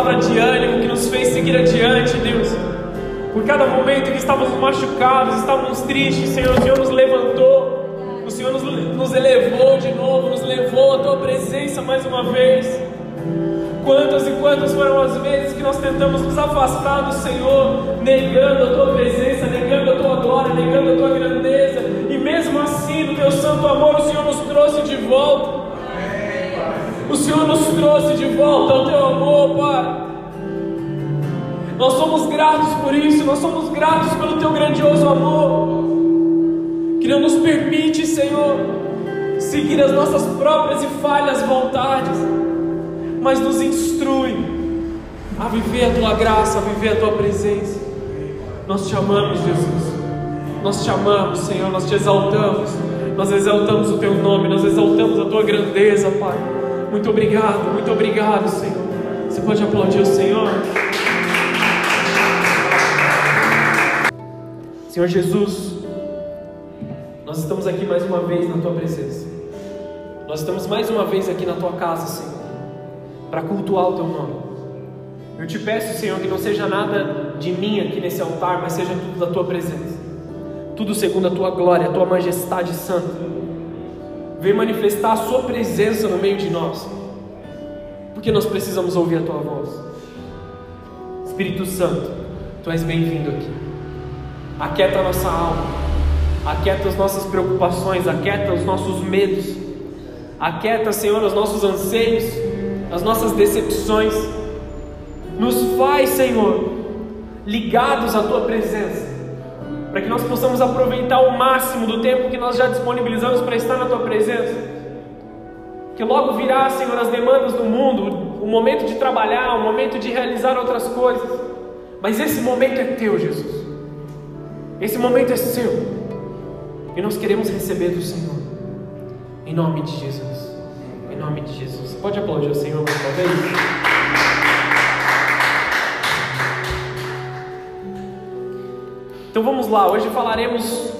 palavra de ânimo que nos fez seguir adiante, Deus, por cada momento que estávamos machucados, estávamos tristes, Senhor, o Senhor nos levantou, o Senhor nos, nos elevou de novo, nos levou à Tua presença mais uma vez. Quantas e quantas foram as vezes que nós tentamos nos afastar do Senhor, negando a Tua presença, negando a Tua glória, negando a Tua grandeza, e mesmo assim, no Teu santo amor, o Senhor nos trouxe de volta. O Senhor nos trouxe de volta ao Teu amor, Pai. Nós somos gratos por isso, nós somos gratos pelo Teu grandioso amor, que não nos permite, Senhor, seguir as nossas próprias e falhas vontades mas nos instrui a viver a tua graça, a viver a tua presença. Nós te amamos, Jesus. Nós te amamos, Senhor. Nós te exaltamos. Nós exaltamos o teu nome, nós exaltamos a tua grandeza, Pai. Muito obrigado, muito obrigado, Senhor. Você pode aplaudir o Senhor? Senhor Jesus, nós estamos aqui mais uma vez na tua presença. Nós estamos mais uma vez aqui na tua casa, Senhor para cultuar o teu nome. Eu te peço, Senhor, que não seja nada de mim aqui nesse altar, mas seja tudo da tua presença, tudo segundo a tua glória, a tua majestade santa. Vem manifestar a sua presença no meio de nós, porque nós precisamos ouvir a tua voz. Espírito Santo, tu és bem-vindo aqui. Aquieta a nossa alma, aquieta as nossas preocupações, aquieta os nossos medos, aquieta, Senhor, os nossos anseios as nossas decepções. Nos faz, Senhor, ligados à Tua presença, para que nós possamos aproveitar o máximo do tempo que nós já disponibilizamos para estar na Tua presença. Que logo virá, Senhor, as demandas do mundo, o momento de trabalhar, o momento de realizar outras coisas, mas esse momento é Teu, Jesus. Esse momento é seu. E nós queremos receber do Senhor. Em nome de Jesus nome de Jesus. Pode aplaudir o Senhor mais uma vez? Então vamos lá, hoje falaremos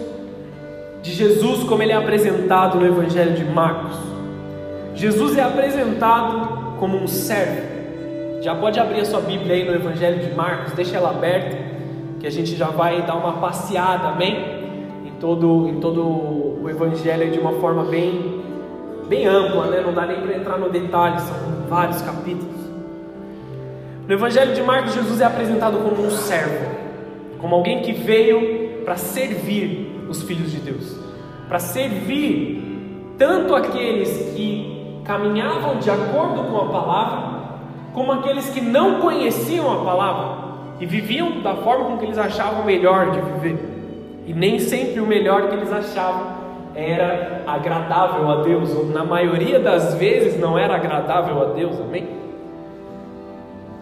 de Jesus como ele é apresentado no Evangelho de Marcos. Jesus é apresentado como um servo. Já pode abrir a sua Bíblia aí no Evangelho de Marcos, deixa ela aberta, que a gente já vai dar uma passeada, amém? Em todo, em todo o Evangelho de uma forma bem bem ampla, né? não dá nem para entrar no detalhe, são vários capítulos. No Evangelho de Marcos, Jesus é apresentado como um servo, como alguém que veio para servir os filhos de Deus, para servir tanto aqueles que caminhavam de acordo com a palavra, como aqueles que não conheciam a palavra e viviam da forma com que eles achavam melhor de viver, e nem sempre o melhor que eles achavam era agradável a Deus, ou na maioria das vezes não era agradável a Deus, amém?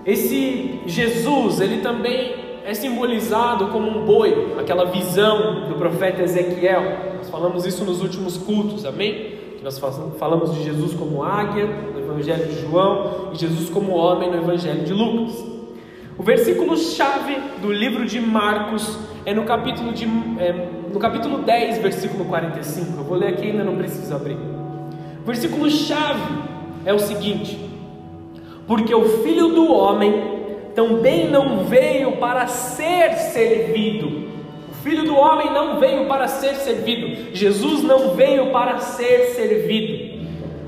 Esse Jesus, ele também é simbolizado como um boi, aquela visão do profeta Ezequiel. Nós falamos isso nos últimos cultos, amém? Que nós falamos de Jesus como águia no Evangelho de João e Jesus como homem no Evangelho de Lucas. O versículo chave do livro de Marcos é no capítulo, de, é, no capítulo 10, versículo 45. Eu vou ler aqui, ainda não preciso abrir. O versículo chave é o seguinte: Porque o filho do homem também não veio para ser servido. O filho do homem não veio para ser servido. Jesus não veio para ser servido,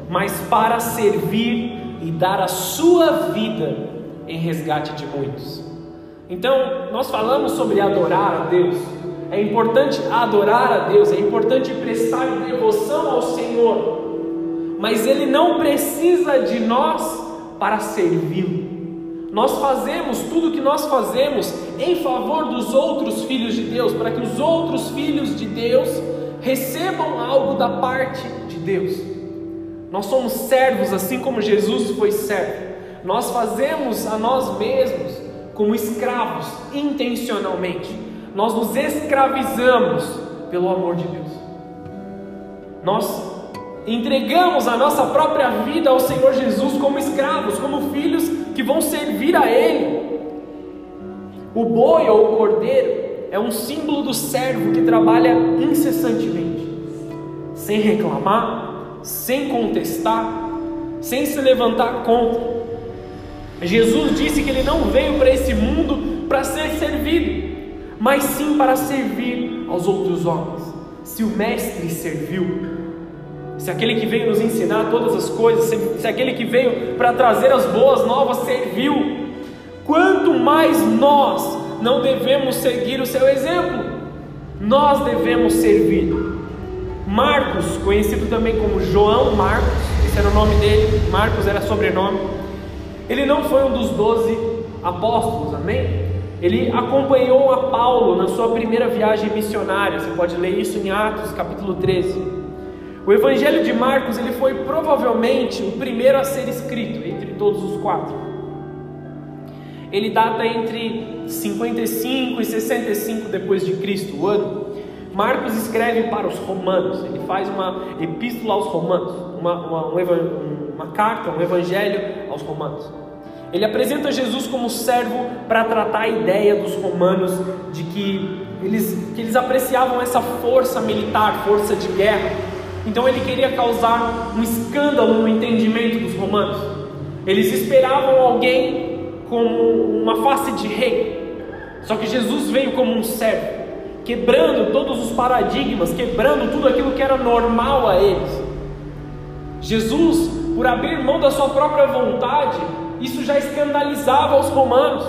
mas para servir e dar a sua vida em resgate de muitos. Então, nós falamos sobre adorar a Deus. É importante adorar a Deus, é importante prestar devoção ao Senhor, mas Ele não precisa de nós para servi-lo. Nós fazemos tudo o que nós fazemos em favor dos outros filhos de Deus, para que os outros filhos de Deus recebam algo da parte de Deus. Nós somos servos assim como Jesus foi servo. Nós fazemos a nós mesmos como escravos intencionalmente. Nós nos escravizamos pelo amor de Deus. Nós entregamos a nossa própria vida ao Senhor Jesus como escravos, como filhos que vão servir a Ele. O boi ou o cordeiro é um símbolo do servo que trabalha incessantemente, sem reclamar, sem contestar, sem se levantar contra. Jesus disse que ele não veio para esse mundo para ser servido, mas sim para servir aos outros homens. Se o Mestre serviu, se aquele que veio nos ensinar todas as coisas, se, se aquele que veio para trazer as boas novas serviu, quanto mais nós não devemos seguir o seu exemplo, nós devemos servir. Marcos, conhecido também como João Marcos, esse era o nome dele, Marcos era sobrenome, ele não foi um dos doze apóstolos, amém? Ele acompanhou a Paulo na sua primeira viagem missionária, você pode ler isso em Atos capítulo 13. O Evangelho de Marcos ele foi provavelmente o primeiro a ser escrito entre todos os quatro. Ele data entre 55 e 65 depois de Cristo, o ano. Marcos escreve para os romanos, ele faz uma epístola aos romanos, uma, uma, uma carta, um evangelho aos romanos. Ele apresenta Jesus como servo para tratar a ideia dos romanos de que eles, que eles apreciavam essa força militar, força de guerra, então ele queria causar um escândalo no entendimento dos romanos. Eles esperavam alguém com uma face de rei. Só que Jesus veio como um servo, quebrando todos os paradigmas, quebrando tudo aquilo que era normal a eles. Jesus, por abrir mão da sua própria vontade, isso já escandalizava os romanos,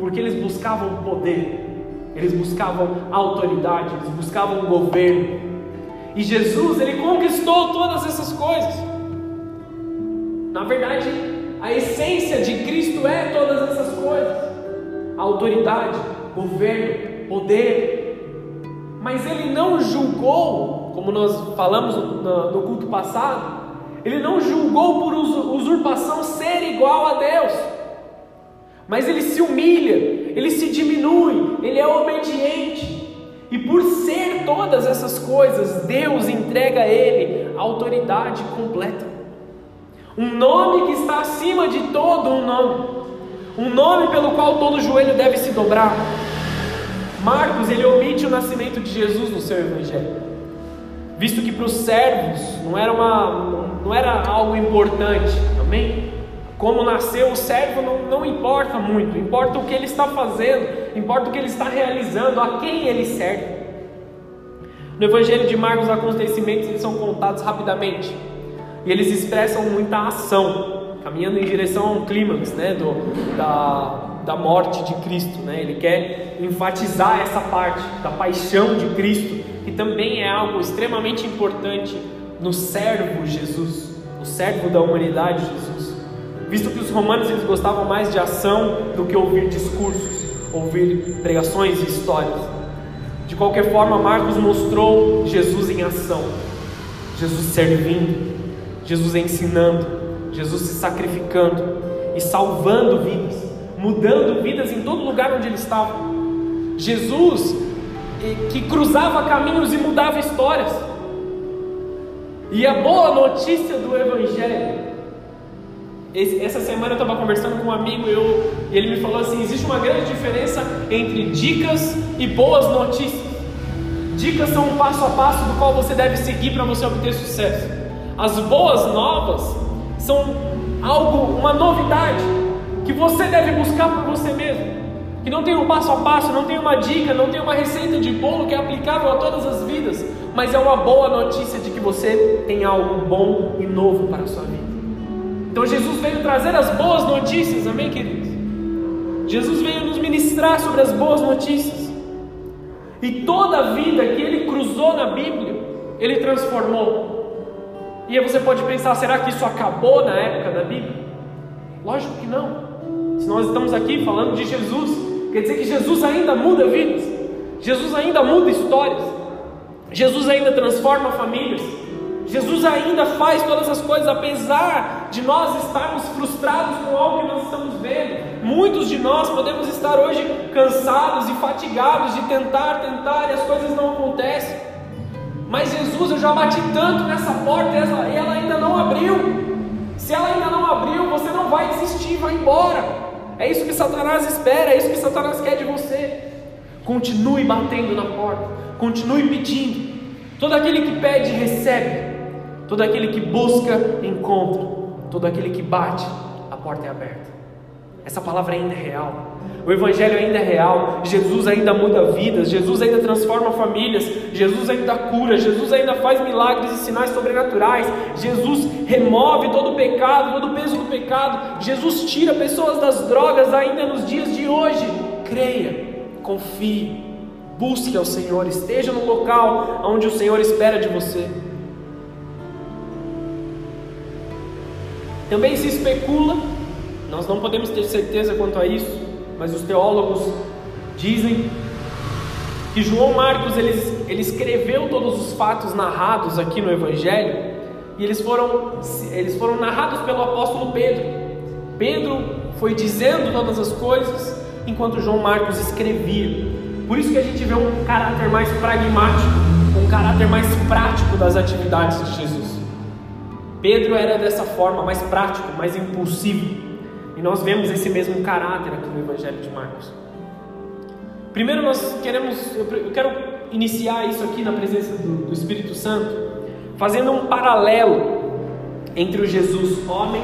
porque eles buscavam poder, eles buscavam autoridade, eles buscavam governo, e Jesus, ele conquistou todas essas coisas. Na verdade, a essência de Cristo é todas essas coisas: autoridade, governo, poder. Mas ele não julgou, como nós falamos no culto passado, ele não julgou por usurpação ser igual a Deus. Mas ele se humilha, ele se diminui, ele é obediente. E por ser todas essas coisas, Deus entrega a ele a autoridade completa. Um nome que está acima de todo um nome. Um nome pelo qual todo joelho deve se dobrar. Marcos, ele omite o nascimento de Jesus no seu evangelho. Visto que para os servos não era, uma, não era algo importante, amém? Como nasceu o servo não, não importa muito, importa o que ele está fazendo, importa o que ele está realizando, a quem ele serve. No Evangelho de Marcos, os acontecimentos são contados rapidamente e eles expressam muita ação, caminhando em direção a um clímax né, do, da, da morte de Cristo. Né? Ele quer enfatizar essa parte da paixão de Cristo, que também é algo extremamente importante no servo Jesus, o servo da humanidade Jesus visto que os romanos eles gostavam mais de ação do que ouvir discursos, ouvir pregações e histórias. De qualquer forma, Marcos mostrou Jesus em ação, Jesus servindo, Jesus ensinando, Jesus se sacrificando e salvando vidas, mudando vidas em todo lugar onde ele estava. Jesus que cruzava caminhos e mudava histórias. E a boa notícia do Evangelho essa semana eu estava conversando com um amigo eu, e ele me falou assim: existe uma grande diferença entre dicas e boas notícias. Dicas são um passo a passo do qual você deve seguir para você obter sucesso. As boas novas são algo, uma novidade que você deve buscar por você mesmo. Que não tem um passo a passo, não tem uma dica, não tem uma receita de bolo que é aplicável a todas as vidas, mas é uma boa notícia de que você tem algo bom e novo para a sua vida. Então Jesus veio trazer as boas notícias, amém, queridos? Jesus veio nos ministrar sobre as boas notícias. E toda a vida que ele cruzou na Bíblia, ele transformou. E aí você pode pensar, será que isso acabou na época da Bíblia? Lógico que não. Se nós estamos aqui falando de Jesus, quer dizer que Jesus ainda muda vidas, Jesus ainda muda histórias, Jesus ainda transforma famílias, Jesus ainda faz todas as coisas, apesar de nós estarmos frustrados com algo que nós estamos vendo. Muitos de nós podemos estar hoje cansados e fatigados de tentar, tentar e as coisas não acontecem. Mas Jesus, eu já bati tanto nessa porta e ela ainda não abriu. Se ela ainda não abriu, você não vai desistir, vai embora. É isso que Satanás espera, é isso que Satanás quer de você. Continue batendo na porta, continue pedindo. Todo aquele que pede, recebe. Todo aquele que busca, encontra. Todo aquele que bate, a porta é aberta. Essa palavra ainda é real. O Evangelho ainda é real. Jesus ainda muda vidas. Jesus ainda transforma famílias. Jesus ainda cura. Jesus ainda faz milagres e sinais sobrenaturais. Jesus remove todo o pecado, todo o peso do pecado. Jesus tira pessoas das drogas ainda nos dias de hoje. Creia, confie, busque ao Senhor. Esteja no local onde o Senhor espera de você. Também se especula, nós não podemos ter certeza quanto a isso, mas os teólogos dizem que João Marcos ele, ele escreveu todos os fatos narrados aqui no Evangelho e eles foram, eles foram narrados pelo apóstolo Pedro. Pedro foi dizendo todas as coisas enquanto João Marcos escrevia. Por isso que a gente vê um caráter mais pragmático, um caráter mais prático das atividades de Jesus. Pedro era dessa forma, mais prático, mais impulsivo. E nós vemos esse mesmo caráter aqui no Evangelho de Marcos. Primeiro nós queremos, eu quero iniciar isso aqui na presença do, do Espírito Santo, fazendo um paralelo entre o Jesus homem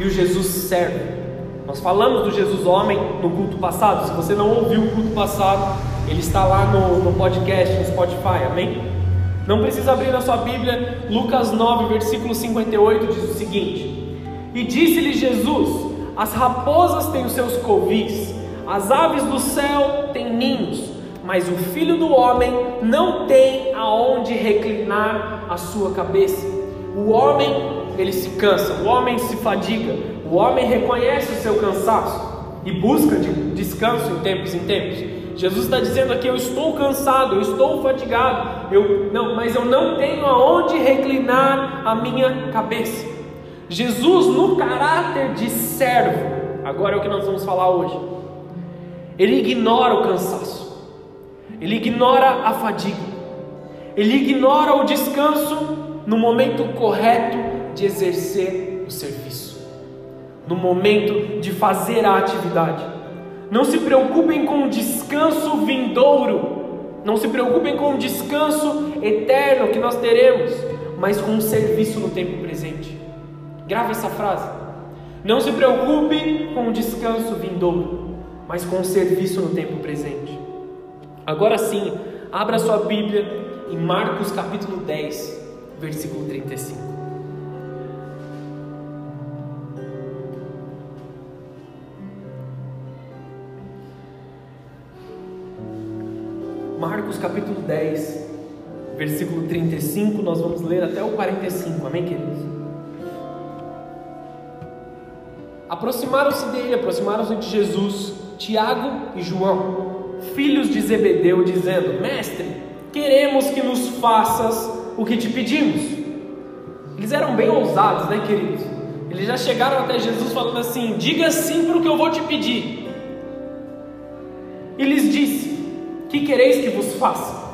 e o Jesus servo. Nós falamos do Jesus homem no culto passado. Se você não ouviu o culto passado, ele está lá no, no podcast, no Spotify, amém? Não precisa abrir na sua Bíblia, Lucas 9, versículo 58 diz o seguinte: E disse-lhe Jesus: As raposas têm os seus covis, as aves do céu têm ninhos, mas o filho do homem não tem aonde reclinar a sua cabeça. O homem, ele se cansa, o homem se fadiga, o homem reconhece o seu cansaço e busca descanso em tempos em tempos. Jesus está dizendo aqui: Eu estou cansado, eu estou fatigado, eu, não, mas eu não tenho aonde reclinar a minha cabeça. Jesus, no caráter de servo, agora é o que nós vamos falar hoje, ele ignora o cansaço, ele ignora a fadiga, ele ignora o descanso no momento correto de exercer o serviço, no momento de fazer a atividade. Não se preocupem com o descanso vindouro. Não se preocupem com o descanso eterno que nós teremos, mas com o serviço no tempo presente. Grave essa frase. Não se preocupe com o descanso vindouro, mas com o serviço no tempo presente. Agora sim, abra sua Bíblia em Marcos capítulo 10, versículo 35. Marcos capítulo 10, versículo 35, nós vamos ler até o 45, amém, queridos? Aproximaram-se dele, aproximaram-se de Jesus, Tiago e João, filhos de Zebedeu, dizendo: Mestre, queremos que nos faças o que te pedimos. Eles eram bem ousados, né, queridos? Eles já chegaram até Jesus falando assim: Diga sim para o que eu vou te pedir. E lhes disse: que quereis que vos faça?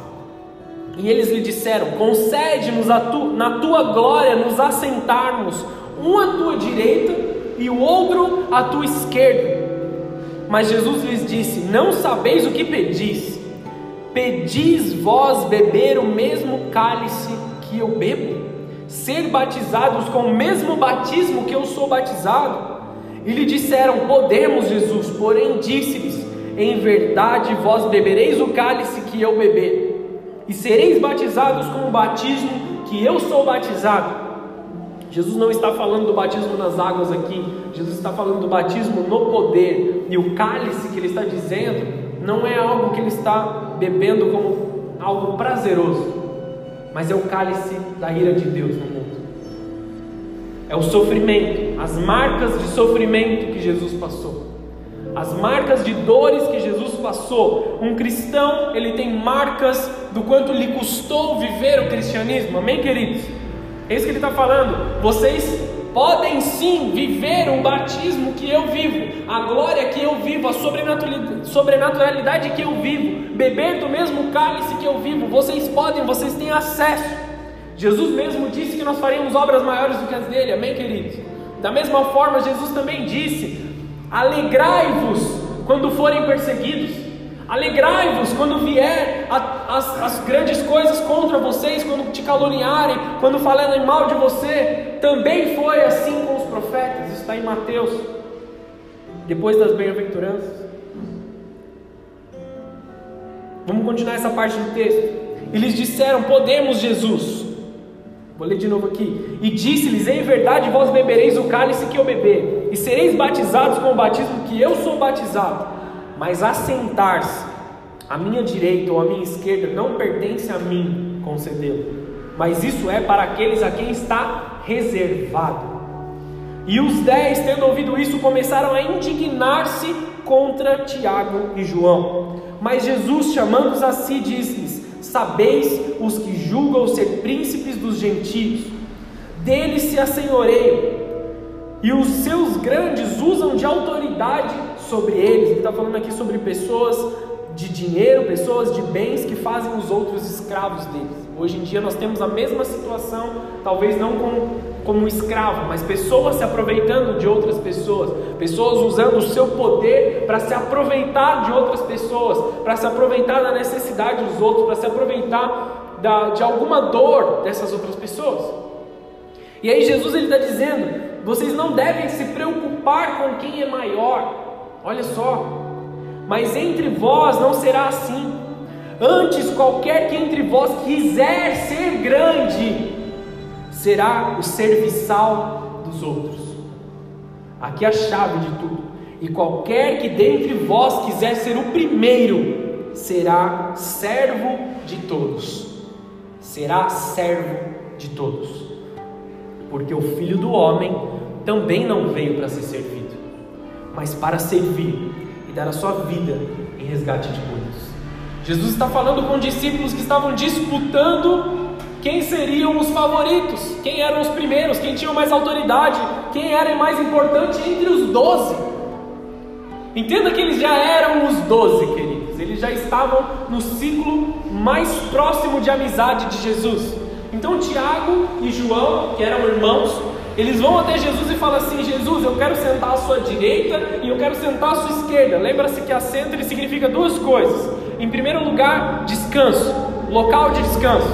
E eles lhe disseram: Concede-nos tu, na tua glória nos assentarmos, um à tua direita e o outro à tua esquerda. Mas Jesus lhes disse: Não sabeis o que pedis. Pedis vós beber o mesmo cálice que eu bebo? Ser batizados com o mesmo batismo que eu sou batizado? E lhe disseram: Podemos, Jesus. Porém, disse-lhes: em verdade, vós bebereis o cálice que eu beber, e sereis batizados com o batismo que eu sou batizado. Jesus não está falando do batismo nas águas aqui, Jesus está falando do batismo no poder, e o cálice que ele está dizendo não é algo que ele está bebendo como algo prazeroso, mas é o cálice da ira de Deus no mundo. É o sofrimento, as marcas de sofrimento que Jesus passou as marcas de dores que Jesus passou. Um cristão, ele tem marcas do quanto lhe custou viver o cristianismo. Amém, queridos? É isso que ele está falando. Vocês podem sim viver o batismo que eu vivo, a glória que eu vivo, a sobrenaturalidade que eu vivo, beber do mesmo cálice que eu vivo. Vocês podem, vocês têm acesso. Jesus mesmo disse que nós faríamos obras maiores do que as dele. Amém, queridos? Da mesma forma, Jesus também disse Alegrai-vos quando forem perseguidos. Alegrai-vos quando vier a, as, as grandes coisas contra vocês, quando te caluniarem, quando falarem mal de você. Também foi assim com os profetas, está em Mateus, depois das bem-aventuranças. Vamos continuar essa parte do texto. Eles disseram: Podemos, Jesus. Vou ler de novo aqui. E disse-lhes: Em verdade, vós bebereis o cálice que eu beber, e sereis batizados com o batismo que eu sou batizado. Mas assentar-se à minha direita ou à minha esquerda não pertence a mim concedê-lo, mas isso é para aqueles a quem está reservado. E os dez, tendo ouvido isso, começaram a indignar-se contra Tiago e João. Mas Jesus, chamando-os a si, disse-lhes: Sabeis os que julgam ser príncipes dos gentios, deles se assenhoreiam, e os seus grandes usam de autoridade sobre eles. Ele está falando aqui sobre pessoas de dinheiro, pessoas de bens que fazem os outros escravos deles. Hoje em dia nós temos a mesma situação, talvez não como, escravo, mas pessoas se aproveitando de outras pessoas, pessoas usando o seu poder para se aproveitar de outras pessoas, para se aproveitar da necessidade dos outros, para se aproveitar da, de alguma dor dessas outras pessoas. E aí Jesus ele está dizendo: vocês não devem se preocupar com quem é maior. Olha só, mas entre vós não será assim. Antes, qualquer que entre vós quiser ser grande, será o serviçal dos outros. Aqui é a chave de tudo. E qualquer que dentre vós quiser ser o primeiro, será servo de todos. Será servo de todos. Porque o filho do homem também não veio para ser servido, mas para servir e dar a sua vida em resgate de muitos. Jesus está falando com discípulos que estavam disputando quem seriam os favoritos, quem eram os primeiros, quem tinha mais autoridade, quem era mais importante entre os doze. Entenda que eles já eram os doze, queridos, eles já estavam no ciclo mais próximo de amizade de Jesus. Então, Tiago e João, que eram irmãos, eles vão até Jesus e falam assim: Jesus, eu quero sentar à sua direita e eu quero sentar à sua esquerda. Lembra-se que assento ele significa duas coisas. Em primeiro lugar, descanso, local de descanso.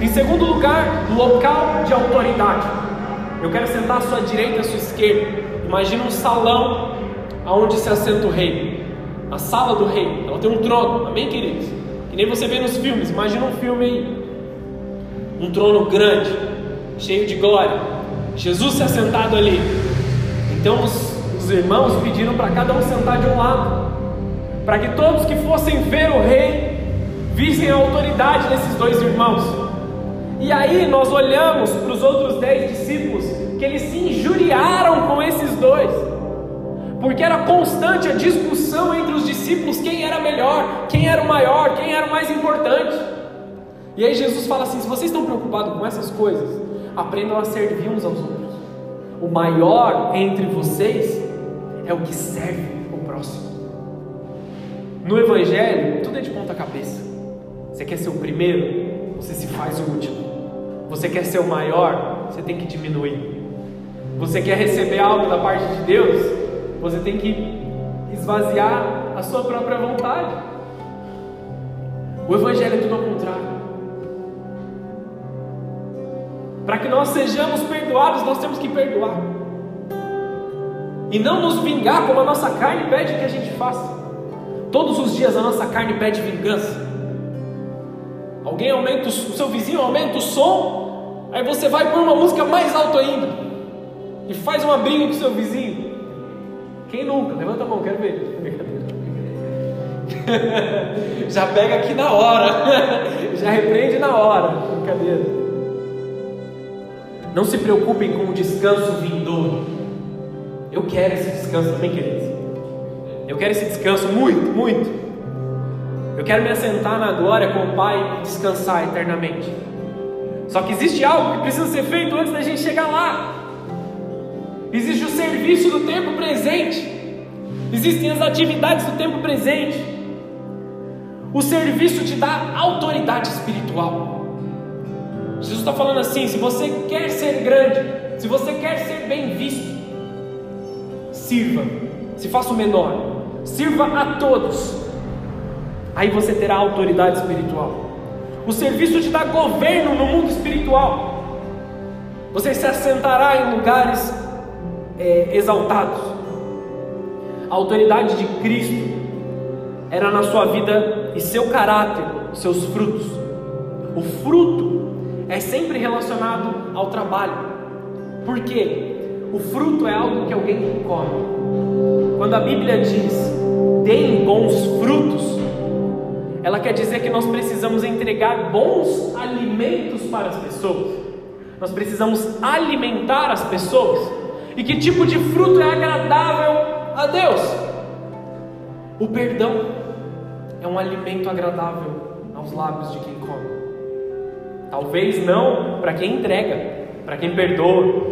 Em segundo lugar, local de autoridade. Eu quero sentar à sua direita e à sua esquerda. Imagina um salão aonde se assenta o rei. A sala do rei, ela tem um trono, amém, queridos? Que nem você vê nos filmes. Imagina um filme aí, um trono grande, cheio de glória Jesus se assentado ali. Então os, os irmãos pediram para cada um sentar de um lado, para que todos que fossem ver o rei vissem a autoridade desses dois irmãos. E aí nós olhamos para os outros dez discípulos que eles se injuriaram com esses dois, porque era constante a discussão entre os discípulos quem era melhor, quem era o maior, quem era o mais importante. E aí Jesus fala assim: se vocês estão preocupados com essas coisas, aprendam a servir uns aos outros. O maior entre vocês é o que serve o próximo. No Evangelho, tudo é de ponta cabeça. Você quer ser o primeiro, você se faz o último. Você quer ser o maior, você tem que diminuir. Você quer receber algo da parte de Deus, você tem que esvaziar a sua própria vontade. O Evangelho é tudo ao contrário. Para que nós sejamos perdoados, nós temos que perdoar. E não nos vingar como a nossa carne pede que a gente faça. Todos os dias a nossa carne pede vingança. Alguém aumenta o seu vizinho aumenta o som, aí você vai pôr uma música mais alta ainda e faz uma briga com o seu vizinho. Quem nunca? Levanta a mão, quero ver. Já pega aqui na hora, já repreende na hora. Brincadeira. Não se preocupem com o descanso vindouro. Eu quero esse descanso também, queridos. Eu quero esse descanso muito, muito. Eu quero me assentar na glória com o Pai e descansar eternamente. Só que existe algo que precisa ser feito antes da gente chegar lá. Existe o serviço do tempo presente. Existem as atividades do tempo presente. O serviço te dá autoridade espiritual. Jesus está falando assim: se você quer ser grande, se você quer ser bem visto, sirva, se faça o menor, sirva a todos. Aí você terá autoridade espiritual. O serviço te dá governo no mundo espiritual. Você se assentará em lugares é, exaltados. A autoridade de Cristo era na sua vida e seu caráter, seus frutos. O fruto é sempre relacionado ao trabalho. Por quê? O fruto é algo que alguém come. Quando a Bíblia diz, deem bons frutos, ela quer dizer que nós precisamos entregar bons alimentos para as pessoas. Nós precisamos alimentar as pessoas. E que tipo de fruto é agradável a Deus? O perdão é um alimento agradável aos lábios de quem come. Talvez não para quem entrega, para quem perdoa,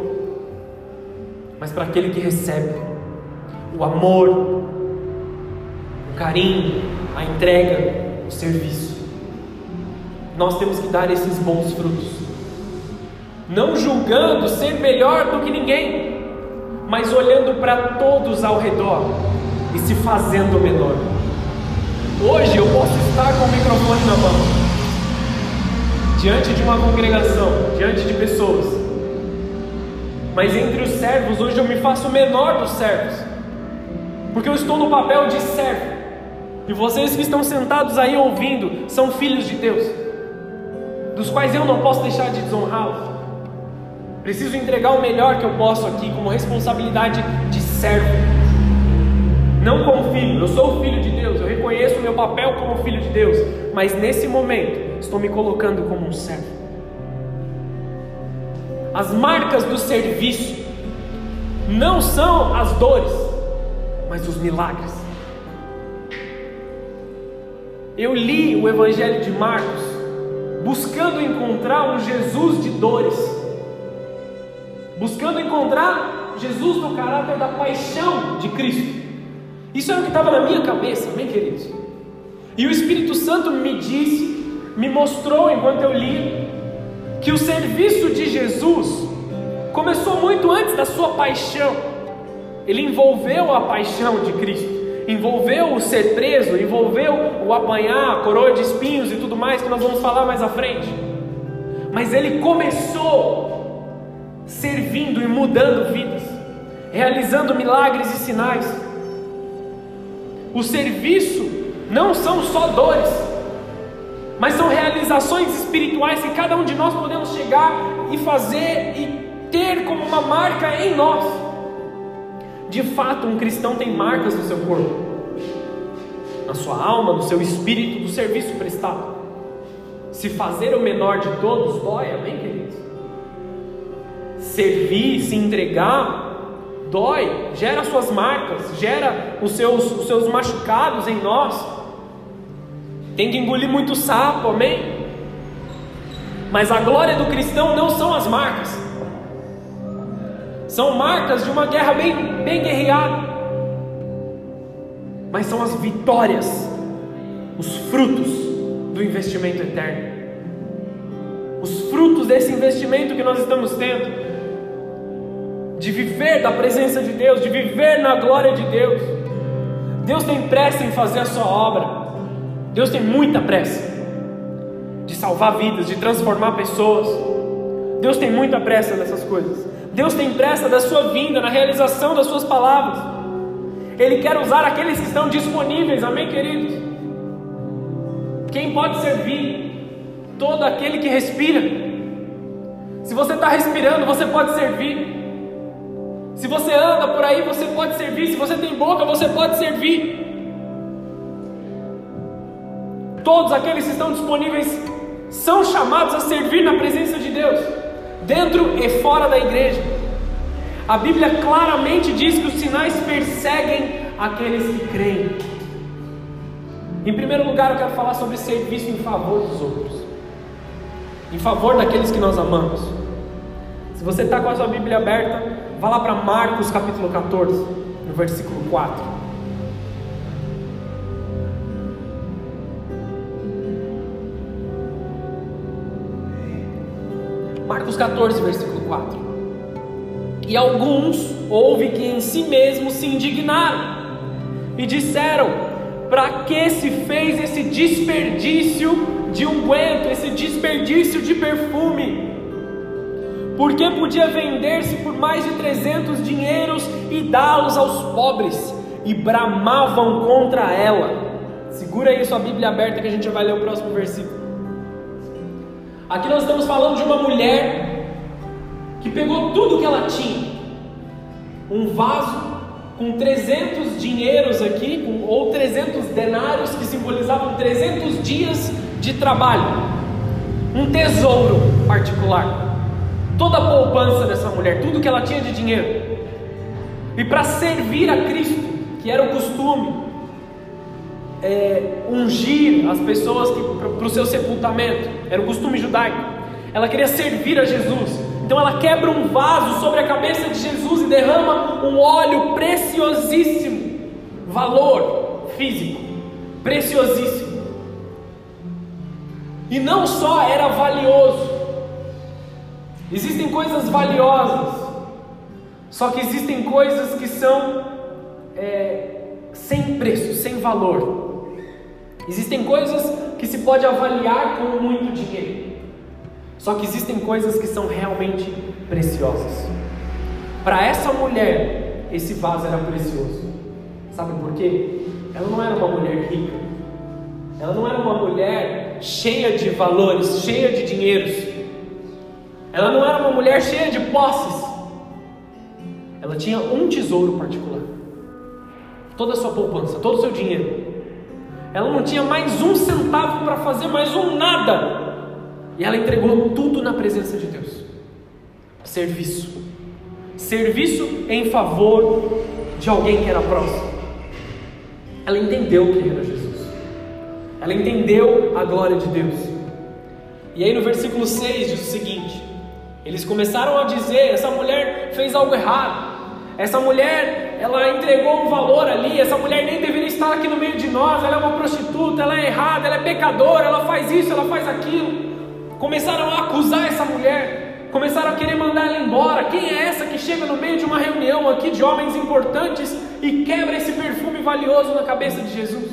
mas para aquele que recebe o amor, o carinho, a entrega, o serviço. Nós temos que dar esses bons frutos não julgando ser melhor do que ninguém, mas olhando para todos ao redor e se fazendo menor. Hoje eu posso estar com o microfone na mão, diante de uma congregação, diante de pessoas, mas entre os servos, hoje eu me faço menor dos servos, porque eu estou no papel de servo, e vocês que estão sentados aí ouvindo são filhos de Deus, dos quais eu não posso deixar de desonrá-los. Preciso entregar o melhor que eu posso aqui, como responsabilidade de servo. Não como filho, eu sou o filho de Deus, eu reconheço o meu papel como filho de Deus, mas nesse momento estou me colocando como um servo. As marcas do serviço não são as dores, mas os milagres. Eu li o Evangelho de Marcos buscando encontrar um Jesus de dores buscando encontrar Jesus no caráter da paixão de Cristo. Isso era o que estava na minha cabeça, amém, queridos? E o Espírito Santo me disse, me mostrou enquanto eu li, que o serviço de Jesus começou muito antes da sua paixão. Ele envolveu a paixão de Cristo, envolveu o ser preso, envolveu o apanhar, a coroa de espinhos e tudo mais que nós vamos falar mais à frente. Mas ele começou servindo e mudando vidas, realizando milagres e sinais. O serviço não são só dores, mas são realizações espirituais que cada um de nós podemos chegar e fazer e ter como uma marca em nós. De fato, um cristão tem marcas no seu corpo, na sua alma, no seu espírito, do serviço prestado. Se fazer o menor de todos dói, amém, queridos? servir, se entregar, dói, gera suas marcas, gera os seus, os seus machucados em nós. Tem que engolir muito sapo, amém? Mas a glória do cristão não são as marcas, são marcas de uma guerra bem, bem guerreada, mas são as vitórias, os frutos do investimento eterno, os frutos desse investimento que nós estamos tendo de viver da presença de Deus, de viver na glória de Deus. Deus tem pressa em fazer a sua obra. Deus tem muita pressa de salvar vidas, de transformar pessoas. Deus tem muita pressa nessas coisas. Deus tem pressa da sua vinda, na realização das suas palavras. Ele quer usar aqueles que estão disponíveis, amém, queridos? Quem pode servir? Todo aquele que respira. Se você está respirando, você pode servir. Se você anda por aí, você pode servir. Se você tem boca, você pode servir. Todos aqueles que estão disponíveis são chamados a servir na presença de Deus, dentro e fora da igreja. A Bíblia claramente diz que os sinais perseguem aqueles que creem. Em primeiro lugar, eu quero falar sobre serviço em favor dos outros, em favor daqueles que nós amamos. Se você está com a sua Bíblia aberta, Vá lá para Marcos capítulo 14, no versículo 4. Marcos 14, versículo 4. E alguns houve que em si mesmos se indignaram, e disseram: Para que se fez esse desperdício de unguento, esse desperdício de perfume? Porque podia vender-se por mais de 300 dinheiros e dá-los aos pobres, e bramavam contra ela. Segura aí sua Bíblia aberta que a gente vai ler o próximo versículo. Aqui nós estamos falando de uma mulher que pegou tudo que ela tinha, um vaso com 300 dinheiros aqui, ou 300 denários que simbolizavam 300 dias de trabalho, um tesouro particular, toda a poupança dessa mulher, tudo que ela tinha de dinheiro, e para servir a Cristo, que era o costume, é, ungir as pessoas para o seu sepultamento, era o costume judaico, ela queria servir a Jesus, então ela quebra um vaso sobre a cabeça de Jesus e derrama um óleo preciosíssimo, valor físico, preciosíssimo. E não só era valioso, existem coisas valiosas, só que existem coisas que são é, sem preço, sem valor. Existem coisas que se pode avaliar com muito dinheiro. Só que existem coisas que são realmente preciosas. Para essa mulher, esse vaso era precioso. Sabe por quê? Ela não era uma mulher rica. Ela não era uma mulher cheia de valores, cheia de dinheiros. Ela não era uma mulher cheia de posses. Ela tinha um tesouro particular. Toda a sua poupança, todo o seu dinheiro. Ela não tinha mais um centavo para fazer mais um nada e ela entregou tudo na presença de Deus. Serviço. Serviço em favor de alguém que era próximo. Ela entendeu quem era Jesus. Ela entendeu a glória de Deus. E aí no versículo 6 diz o seguinte: Eles começaram a dizer: essa mulher fez algo errado. Essa mulher, ela entregou um valor ali. Essa mulher nem deveria estar aqui no meio de nós. Ela é uma prostituta, ela é errada, ela é pecadora, ela faz isso, ela faz aquilo começaram a acusar essa mulher, começaram a querer mandar ela embora. Quem é essa que chega no meio de uma reunião aqui de homens importantes e quebra esse perfume valioso na cabeça de Jesus?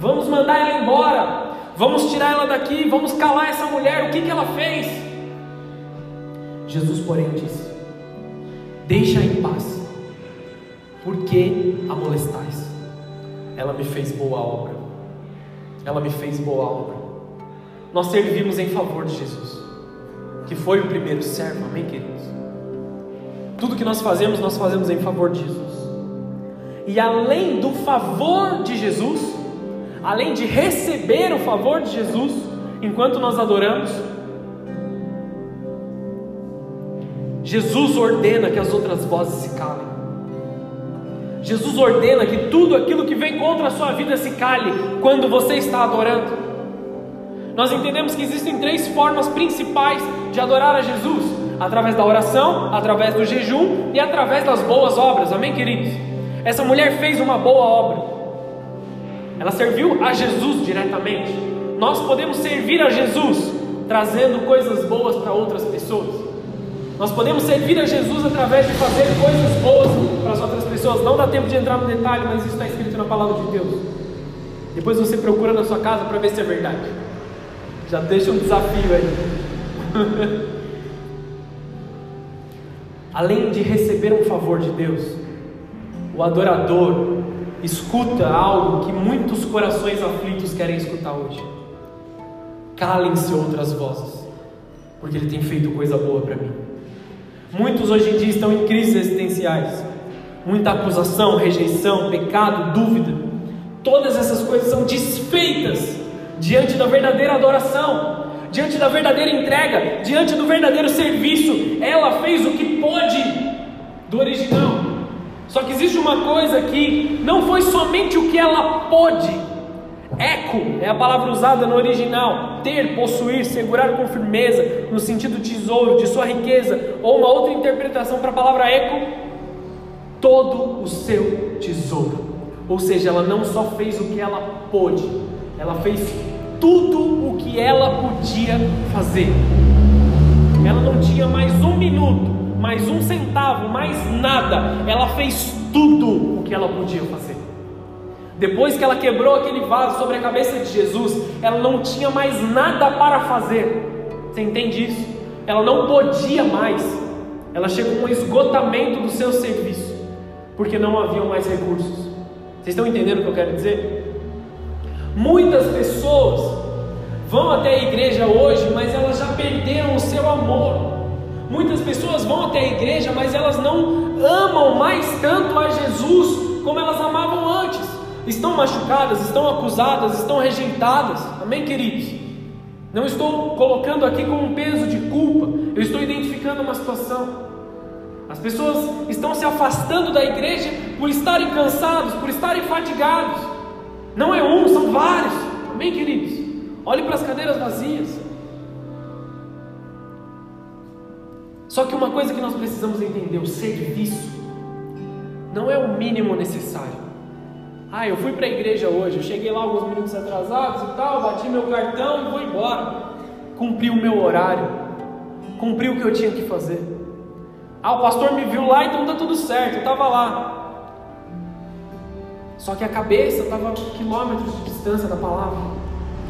Vamos mandar ela embora, vamos tirar ela daqui, vamos calar essa mulher. O que, que ela fez? Jesus, porém, disse: Deixa em paz, porque a molestais. Ela me fez boa obra. Ela me fez boa obra nós servimos em favor de Jesus, que foi o primeiro servo, amém, queridos? Tudo que nós fazemos, nós fazemos em favor de Jesus. E além do favor de Jesus, além de receber o favor de Jesus, enquanto nós adoramos, Jesus ordena que as outras vozes se calem. Jesus ordena que tudo aquilo que vem contra a sua vida se cale quando você está adorando. Nós entendemos que existem três formas principais de adorar a Jesus: através da oração, através do jejum e através das boas obras. Amém, queridos? Essa mulher fez uma boa obra. Ela serviu a Jesus diretamente. Nós podemos servir a Jesus trazendo coisas boas para outras pessoas. Nós podemos servir a Jesus através de fazer coisas boas para as outras pessoas. Não dá tempo de entrar no detalhe, mas isso está escrito na palavra de Deus. Depois você procura na sua casa para ver se é verdade. Já deixa um desafio aí. Além de receber um favor de Deus, o adorador escuta algo que muitos corações aflitos querem escutar hoje. Calem-se outras vozes, porque Ele tem feito coisa boa para mim. Muitos hoje em dia estão em crises existenciais, muita acusação, rejeição, pecado, dúvida. Todas essas coisas são desfeitas diante da verdadeira adoração, diante da verdadeira entrega, diante do verdadeiro serviço. Ela fez o que pôde do original. Só que existe uma coisa que não foi somente o que ela pôde. Eco é a palavra usada no original. Ter, possuir, segurar com firmeza, no sentido tesouro, de sua riqueza. Ou uma outra interpretação para a palavra eco, todo o seu tesouro. Ou seja, ela não só fez o que ela pôde, ela fez tudo o que ela podia fazer. Ela não tinha mais um minuto, mais um centavo, mais nada. Ela fez tudo o que ela podia fazer. Depois que ela quebrou aquele vaso sobre a cabeça de Jesus, ela não tinha mais nada para fazer. Você entende isso? Ela não podia mais. Ela chegou a um esgotamento do seu serviço, porque não haviam mais recursos. Vocês estão entendendo o que eu quero dizer? Muitas pessoas vão até a igreja hoje, mas elas já perderam o seu amor. Muitas pessoas vão até a igreja, mas elas não amam mais tanto a Jesus como elas amavam antes estão machucadas, estão acusadas, estão rejeitadas. Amém, queridos? Não estou colocando aqui com um peso de culpa, eu estou identificando uma situação. As pessoas estão se afastando da igreja por estarem cansados, por estarem fatigados. Não é um, são vários. Amém, queridos? Olhe para as cadeiras vazias. Só que uma coisa que nós precisamos entender: o serviço não é o mínimo necessário. Ah, eu fui para a igreja hoje, eu cheguei lá alguns minutos atrasados e tal, bati meu cartão e vou embora. Cumpri o meu horário, cumpri o que eu tinha que fazer. Ah, o pastor me viu lá, então tá tudo certo, eu estava lá. Só que a cabeça estava quilômetros de distância da palavra,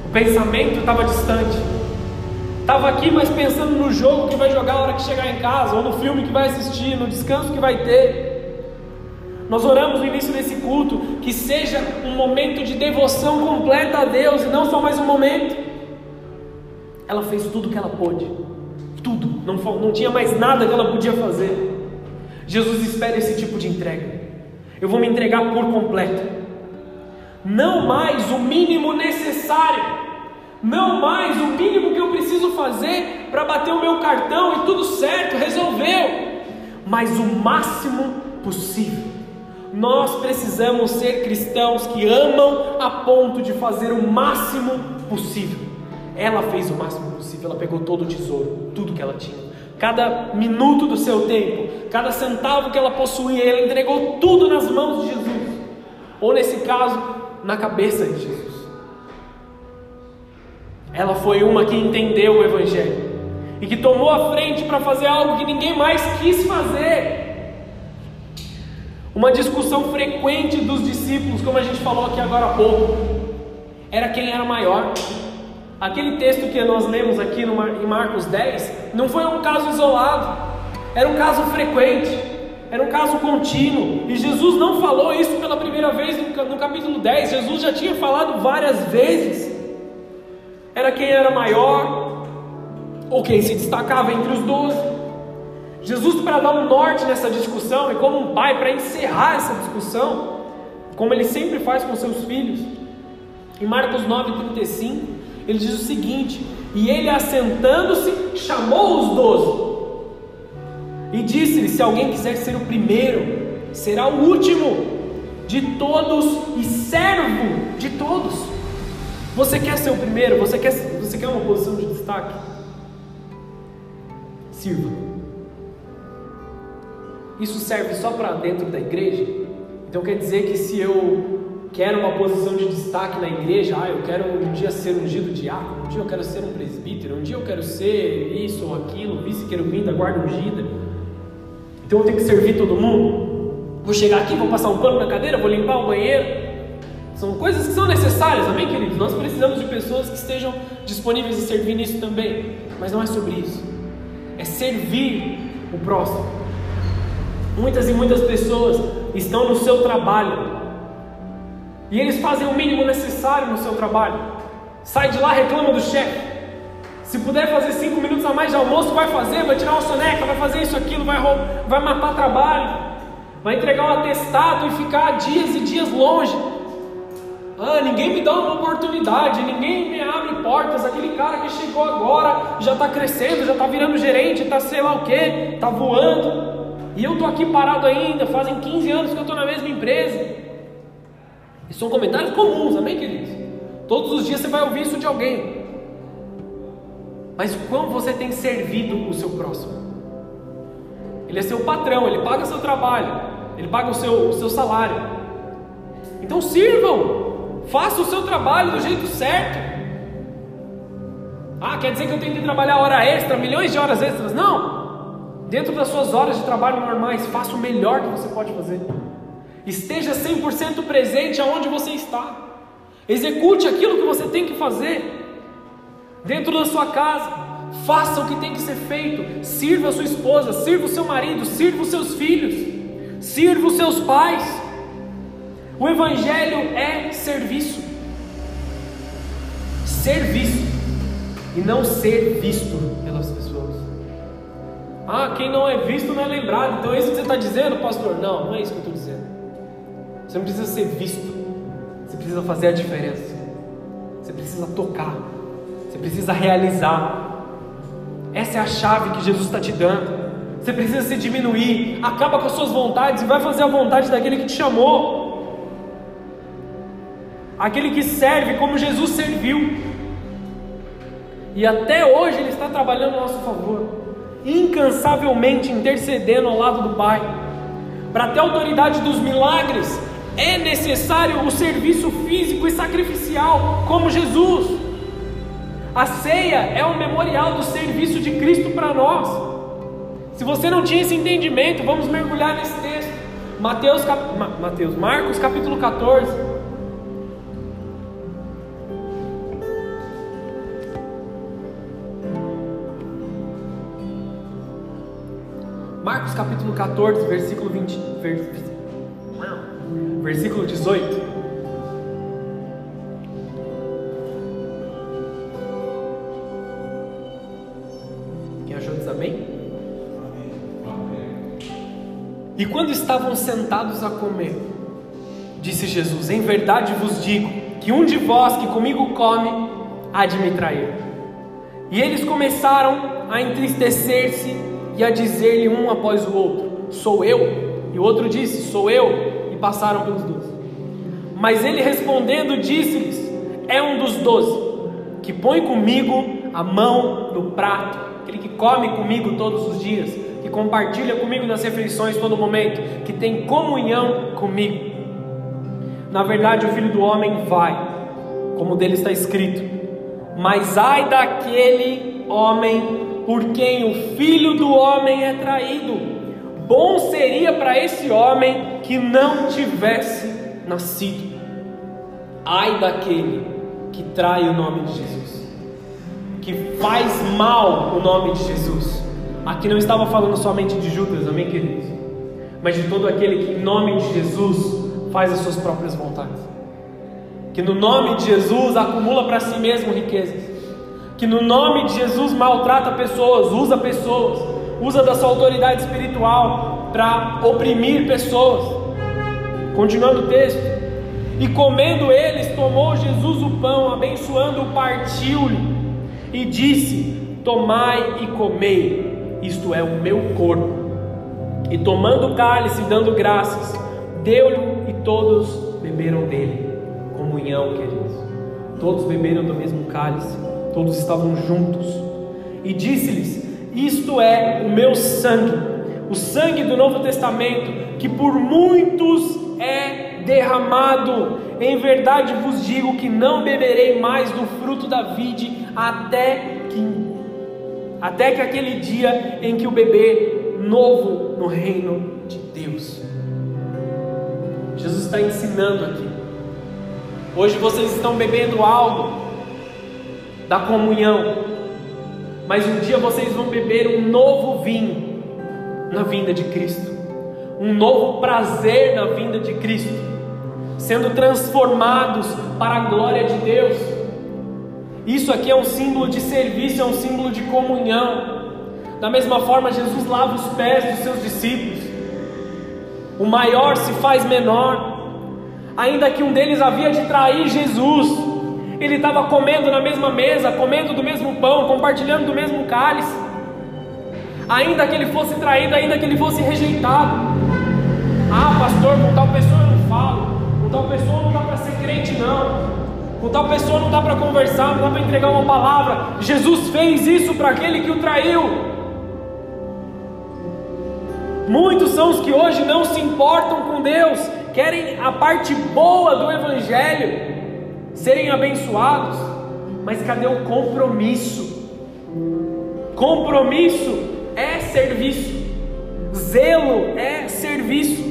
o pensamento estava distante. Estava aqui, mas pensando no jogo que vai jogar na hora que chegar em casa, ou no filme que vai assistir, no descanso que vai ter. Nós oramos no início desse culto que seja um momento de devoção completa a Deus e não só mais um momento. Ela fez tudo o que ela pôde, tudo, não, não tinha mais nada que ela podia fazer. Jesus espera esse tipo de entrega. Eu vou me entregar por completo, não mais o mínimo necessário, não mais o mínimo que eu preciso fazer para bater o meu cartão e tudo certo, resolveu, mas o máximo possível. Nós precisamos ser cristãos que amam a ponto de fazer o máximo possível. Ela fez o máximo possível, ela pegou todo o tesouro, tudo que ela tinha. Cada minuto do seu tempo, cada centavo que ela possuía, ela entregou tudo nas mãos de Jesus. Ou nesse caso, na cabeça de Jesus. Ela foi uma que entendeu o Evangelho e que tomou a frente para fazer algo que ninguém mais quis fazer. Uma discussão frequente dos discípulos, como a gente falou aqui agora há pouco, era quem era maior. Aquele texto que nós lemos aqui no, em Marcos 10 não foi um caso isolado, era um caso frequente, era um caso contínuo. E Jesus não falou isso pela primeira vez no, capítulo 10, Jesus já tinha falado várias vezes. Era quem era maior, ou quem se destacava entre os doze. Jesus, para dar um norte nessa discussão, e como um pai, para encerrar essa discussão, como ele sempre faz com seus filhos, em Marcos 9,35, ele diz o seguinte: E ele assentando-se, chamou os doze, e disse-lhe: Se alguém quiser ser o primeiro, será o último de todos e servo de todos. Você quer ser o primeiro? Você quer, você quer uma posição de destaque? Sirva. Isso serve só para dentro da igreja? Então quer dizer que se eu quero uma posição de destaque na igreja, ah, eu quero um dia ser ungido diácono, um dia eu quero ser um presbítero, um dia eu quero ser isso ou aquilo, vice-querubim da guarda ungida. Então eu tenho que servir todo mundo? Vou chegar aqui, vou passar um pano na cadeira, vou limpar o banheiro. São coisas que são necessárias, amém, queridos? Nós precisamos de pessoas que estejam disponíveis a servir nisso também. Mas não é sobre isso. É servir o próximo. Muitas e muitas pessoas estão no seu trabalho e eles fazem o mínimo necessário no seu trabalho. Sai de lá, reclama do chefe. Se puder fazer cinco minutos a mais de almoço, vai fazer, vai tirar uma soneca, vai fazer isso, aquilo, vai, vai matar trabalho, vai entregar um atestado e ficar dias e dias longe. Ah, ninguém me dá uma oportunidade, ninguém me abre portas. Aquele cara que chegou agora já está crescendo, já está virando gerente, está sei lá o que, está voando. E eu estou aqui parado ainda, fazem 15 anos que eu estou na mesma empresa. E são comentários comuns, amém, queridos? Todos os dias você vai ouvir isso de alguém. Mas como você tem servido o seu próximo? Ele é seu patrão, ele paga seu trabalho, ele paga o seu, o seu salário. Então sirvam, faça o seu trabalho do jeito certo. Ah, quer dizer que eu tenho que trabalhar hora extra, milhões de horas extras? Não! Dentro das suas horas de trabalho normais, faça o melhor que você pode fazer. Esteja 100% presente aonde você está. Execute aquilo que você tem que fazer dentro da sua casa. Faça o que tem que ser feito. Sirva a sua esposa, sirva o seu marido, sirva os seus filhos, sirva os seus pais. O Evangelho é serviço. Serviço e não ser visto pelas pessoas. Ah, quem não é visto não é lembrado. Então é isso que você está dizendo, pastor? Não, não é isso que eu estou dizendo. Você não precisa ser visto. Você precisa fazer a diferença. Você precisa tocar. Você precisa realizar. Essa é a chave que Jesus está te dando. Você precisa se diminuir, acaba com as suas vontades e vai fazer a vontade daquele que te chamou. Aquele que serve como Jesus serviu. E até hoje Ele está trabalhando a nosso favor, incansavelmente intercedendo ao lado do Pai. Para ter autoridade dos milagres, é necessário o serviço físico e sacrificial, como Jesus. A ceia é um memorial do serviço de Cristo para nós. Se você não tinha esse entendimento, vamos mergulhar nesse texto. Mateus, cap... Mateus Marcos capítulo 14. Marcos capítulo 14, versículo 20, versículo 18. E quando estavam sentados a comer, disse Jesus: Em verdade vos digo que um de vós que comigo come há de me trair. E eles começaram a entristecer-se e a dizer-lhe um após o outro: Sou eu. E o outro disse: Sou eu. E passaram pelos dois. Mas ele respondendo, disse-lhes: É um dos doze que põe comigo a mão no prato, aquele que come comigo todos os dias que compartilha comigo nas refeições todo momento, que tem comunhão comigo. Na verdade, o filho do homem vai, como dele está escrito, mas ai daquele homem por quem o filho do homem é traído. Bom seria para esse homem que não tivesse nascido. Ai daquele que trai o nome de Jesus, que faz mal o nome de Jesus Aqui não estava falando somente de Judas, amém, queridos? Mas de todo aquele que, em nome de Jesus, faz as suas próprias vontades. Que no nome de Jesus acumula para si mesmo riquezas. Que no nome de Jesus maltrata pessoas, usa pessoas, usa da sua autoridade espiritual para oprimir pessoas. Continuando o texto. E comendo eles, tomou Jesus o pão, abençoando, partiu-lhe e disse: Tomai e comei isto é o meu corpo. E tomando o cálice, dando graças, deu-lhe e todos beberam dele. Comunhão, queridos. Todos beberam do mesmo cálice, todos estavam juntos. E disse-lhes: Isto é o meu sangue, o sangue do Novo Testamento, que por muitos é derramado. Em verdade vos digo que não beberei mais do fruto da vide até que até que aquele dia em que o bebê novo no reino de Deus. Jesus está ensinando aqui. Hoje vocês estão bebendo algo da comunhão, mas um dia vocês vão beber um novo vinho na vinda de Cristo, um novo prazer na vinda de Cristo, sendo transformados para a glória de Deus. Isso aqui é um símbolo de serviço, é um símbolo de comunhão. Da mesma forma, Jesus lava os pés dos seus discípulos. O maior se faz menor. Ainda que um deles havia de trair Jesus, ele estava comendo na mesma mesa, comendo do mesmo pão, compartilhando do mesmo cálice. Ainda que ele fosse traído, ainda que ele fosse rejeitado. Ah, pastor, com tal pessoa eu não falo, com tal pessoa não dá para ser crente, não. Com tal pessoa não dá para conversar, não dá para entregar uma palavra. Jesus fez isso para aquele que o traiu. Muitos são os que hoje não se importam com Deus, querem a parte boa do Evangelho, serem abençoados, mas cadê o compromisso? Compromisso é serviço, zelo é serviço,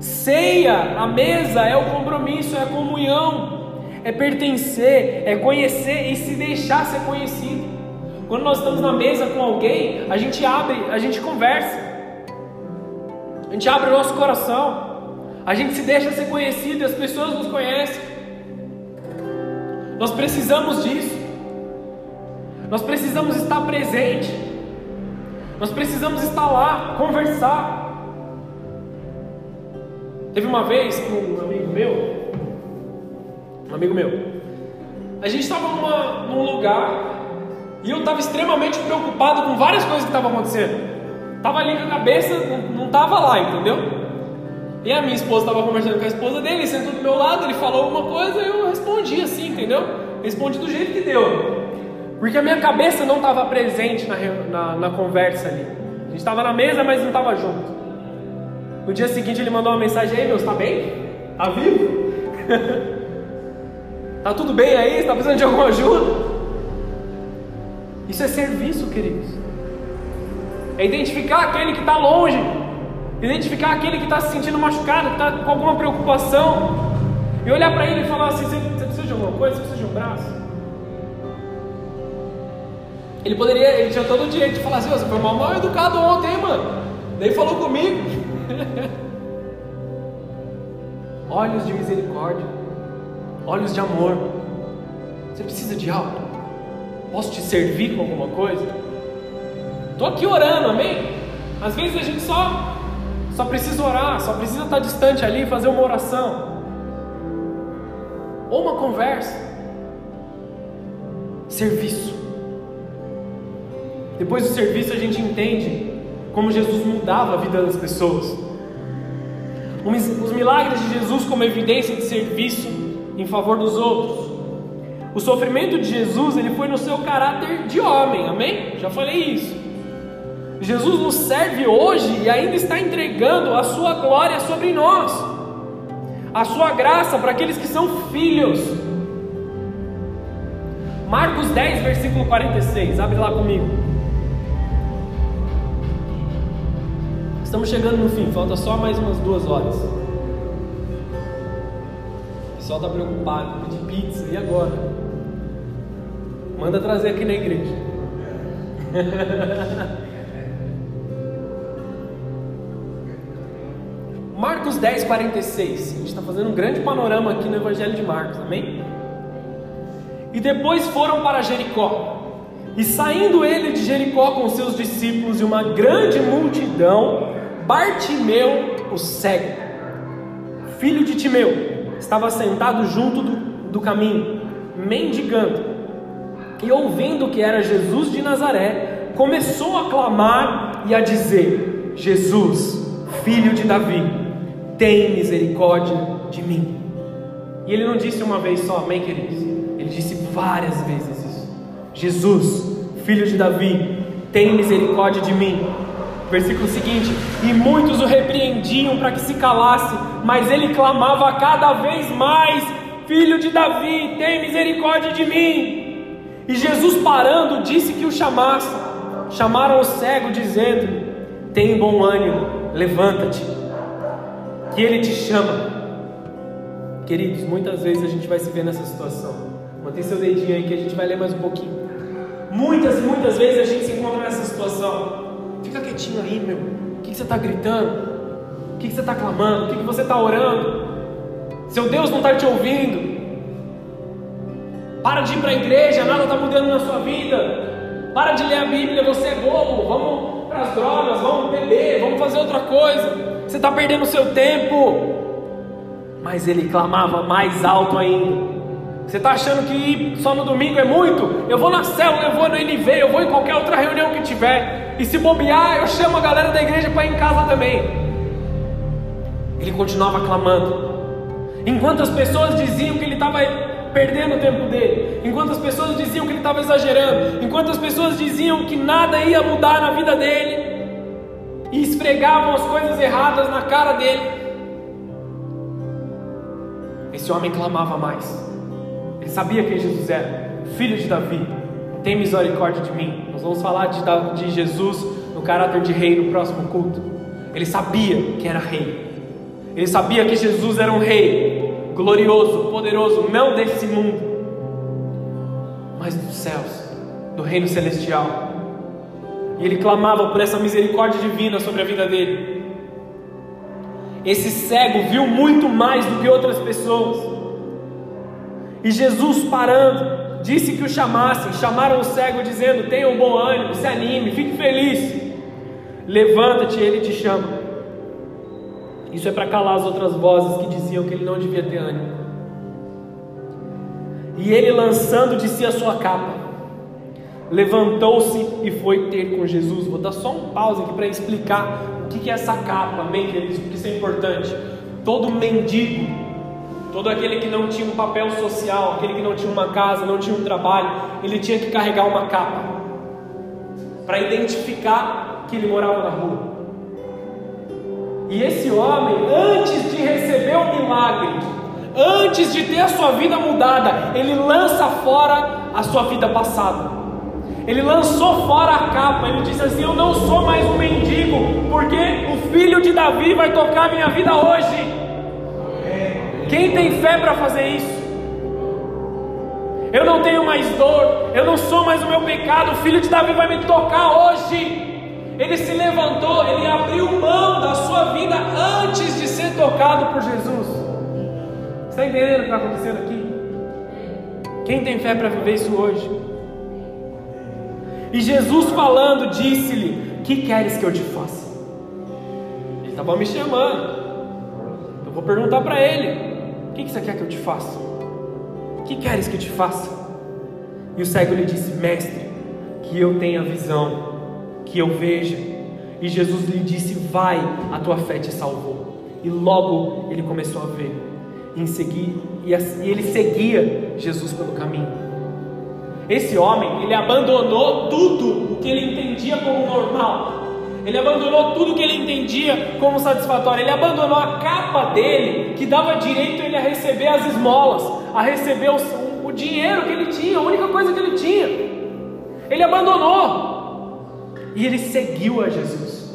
Ceia, a mesa é o compromisso, é a comunhão, é pertencer, é conhecer e se deixar ser conhecido. Quando nós estamos na mesa com alguém, a gente abre, a gente conversa, a gente abre o nosso coração, a gente se deixa ser conhecido as pessoas nos conhecem. Nós precisamos disso, nós precisamos estar presente, nós precisamos estar lá, conversar. Teve uma vez que um amigo meu, um amigo meu, a gente estava num lugar e eu estava extremamente preocupado com várias coisas que estavam acontecendo. Tava ali com a cabeça, não estava lá, entendeu? E a minha esposa estava conversando com a esposa dele, sentou do meu lado, ele falou alguma coisa, eu respondi assim, entendeu? Respondi do jeito que deu. Porque a minha cabeça não estava presente na, na, na conversa ali. A gente estava na mesa, mas não estava junto. No dia seguinte ele mandou uma mensagem aí, meu, está bem? Está vivo? Está tudo bem aí? Está precisando de alguma ajuda? Isso é serviço, queridos. É identificar aquele que está longe, identificar aquele que está se sentindo machucado, que está com alguma preocupação, e olhar para ele e falar assim: você, precisa de alguma coisa? Você precisa de um braço? Ele poderia, ele tinha todo o direito de falar assim: você foi mal, mal educado ontem, mano? Nem falou comigo. olhos de misericórdia, olhos de amor. Você precisa de algo? Posso te servir com alguma coisa? Estou aqui orando, amém? Às vezes a gente só, só precisa orar, só precisa estar distante ali, fazer uma oração, ou uma conversa. Serviço. Depois do serviço a gente entende como Jesus mudava a vida das pessoas. Os milagres de Jesus como evidência de serviço em favor dos outros. O sofrimento de Jesus, ele foi no seu caráter de homem, amém? Já falei isso. Jesus nos serve hoje e ainda está entregando a sua glória sobre nós, a sua graça para aqueles que são filhos. Marcos 10, versículo 46, abre lá comigo. Estamos chegando no fim, falta só mais umas duas horas. O pessoal está preocupado, pedir pizza, e agora? Manda trazer aqui na igreja. Marcos 10, 46. A gente está fazendo um grande panorama aqui no Evangelho de Marcos, amém? E depois foram para Jericó. E saindo ele de Jericó com seus discípulos e uma grande multidão, Bartimeu, o cego, filho de Timeu, estava sentado junto do, do caminho, mendigando e ouvindo que era Jesus de Nazaré, começou a clamar e a dizer: Jesus, filho de Davi, tem misericórdia de mim. E ele não disse uma vez só, amém, queridos? Ele disse várias vezes isso: Jesus, filho de Davi, tem misericórdia de mim. Versículo seguinte: E muitos o repreendiam para que se calasse, mas ele clamava cada vez mais: Filho de Davi, tem misericórdia de mim. E Jesus parando disse que o chamasse. Chamaram o cego dizendo: Tem bom ânimo, levanta-te, que ele te chama. Queridos, muitas vezes a gente vai se ver nessa situação. Mantém seu dedinho aí que a gente vai ler mais um pouquinho. Muitas muitas vezes a gente se encontra nessa situação. Fica quietinho aí, meu. O que, você está gritando? O que, você está clamando? O que você está orando? Seu Deus não está te ouvindo. Para de ir para a igreja, nada está mudando na sua vida. Para de ler a Bíblia, você é bobo. Vamos para as drogas, vamos beber, vamos fazer outra coisa. Você está perdendo o seu tempo. Mas ele clamava mais alto ainda. Você está achando que ir só no domingo é muito? Eu vou na célula, eu vou no NV, eu vou em qualquer outra reunião que tiver. E se bobear, eu chamo a galera da igreja para ir em casa também. Ele continuava clamando. Enquanto as pessoas diziam que ele estava perdendo o tempo dele, enquanto as pessoas diziam que ele estava exagerando, enquanto as pessoas diziam que nada ia mudar na vida dele e esfregavam as coisas erradas na cara dele, esse homem clamava mais. Ele sabia quem Jesus era, filho de Davi. Tem misericórdia de mim. Nós vamos falar de, de Jesus no caráter de rei no próximo culto. Ele sabia que era rei. Ele sabia que Jesus era um rei glorioso, poderoso, não desse mundo, mas dos céus, do reino celestial. E ele clamava por essa misericórdia divina sobre a vida dele. Esse cego viu muito mais do que outras pessoas. E Jesus parando, disse que o chamassem. Chamaram o cego dizendo: Tenha um bom ânimo, se anime, fique feliz. Levanta-te, ele te chama. Isso é para calar as outras vozes que diziam que ele não devia ter ânimo. E ele, lançando de si a sua capa, levantou-se e foi ter com Jesus. Vou dar só um pause aqui para explicar o que é essa capa, amém, queridos? Porque isso é importante. Todo mendigo, todo aquele que não tinha um papel social, aquele que não tinha uma casa, não tinha um trabalho, ele tinha que carregar uma capa para identificar que ele morava na rua. E esse homem, antes de receber o milagre, antes de ter a sua vida mudada, ele lança fora a sua vida passada. Ele lançou fora a capa, ele disse assim: Eu não sou mais um mendigo, porque o filho de Davi vai tocar minha vida hoje. Quem tem fé para fazer isso? Eu não tenho mais dor, eu não sou mais o meu pecado, o filho de Davi vai me tocar hoje. Ele se levantou, ele abriu mão da sua vida antes de ser tocado por Jesus. Está entendendo o que está acontecendo aqui? Quem tem fé para viver isso hoje? E Jesus falando, disse-lhe: Que queres que eu te faça? Ele estava me chamando. Eu vou perguntar para ele: O que, que você quer que eu te faça? O que queres que eu te faça? E o cego lhe disse: Mestre, que eu tenha visão, que eu veja. E Jesus lhe disse: Vai, a tua fé te salvou. E logo ele começou a ver. E, seguir, e ele seguia Jesus pelo caminho. Esse homem, ele abandonou tudo o que ele entendia como normal. Ele abandonou tudo o que ele entendia como satisfatório. Ele abandonou a capa dele, que dava direito a ele a receber as esmolas, a receber o dinheiro que ele tinha, a única coisa que ele tinha. Ele abandonou. E ele seguiu a Jesus.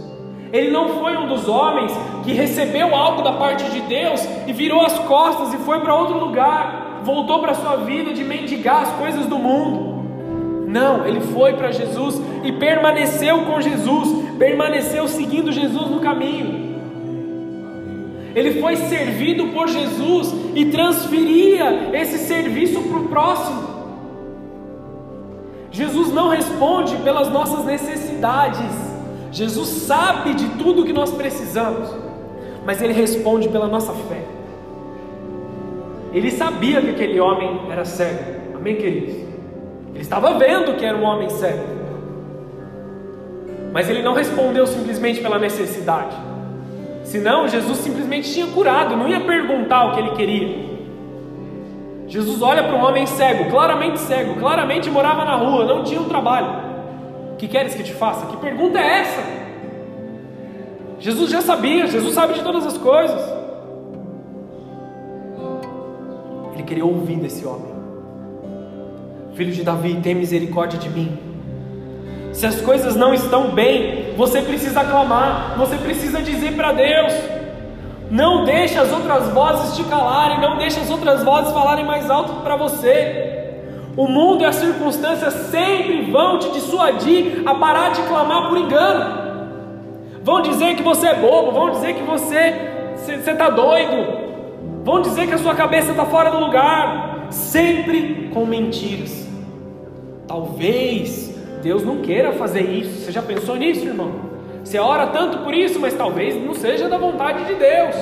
Ele não foi um dos homens que recebeu algo da parte de Deus e virou as costas e foi para outro lugar voltou para a sua vida de mendigar as coisas do mundo. Não, ele foi para Jesus e permaneceu com Jesus, permaneceu seguindo Jesus no caminho. Ele foi servido por Jesus e transferia esse serviço para o próximo. Jesus não responde pelas nossas necessidades, Jesus sabe de tudo que nós precisamos, mas Ele responde pela nossa fé. Ele sabia que aquele homem era cego. Amém, queridos? Ele estava vendo que era um homem cego. Mas ele não respondeu simplesmente pela necessidade. Senão, Jesus simplesmente tinha curado, não ia perguntar o que ele queria. Jesus olha para um homem cego, claramente cego, claramente morava na rua, não tinha um trabalho. O que queres que te faça? Que pergunta é essa? Jesus já sabia, Jesus sabe de todas as coisas. queria ouvir desse homem. Filho de Davi, tem misericórdia de mim. Se as coisas não estão bem, você precisa clamar, você precisa dizer para Deus. Não deixe as outras vozes te calarem, não deixe as outras vozes falarem mais alto para você. O mundo e as circunstâncias sempre vão te dissuadir a parar de clamar por engano. Vão dizer que você é bobo, vão dizer que você está doido, vão dizer que a sua cabeça está fora do lugar, sempre com mentiras. Talvez Deus não queira fazer isso. Você já pensou nisso, irmão? Você ora tanto por isso, mas talvez não seja da vontade de Deus.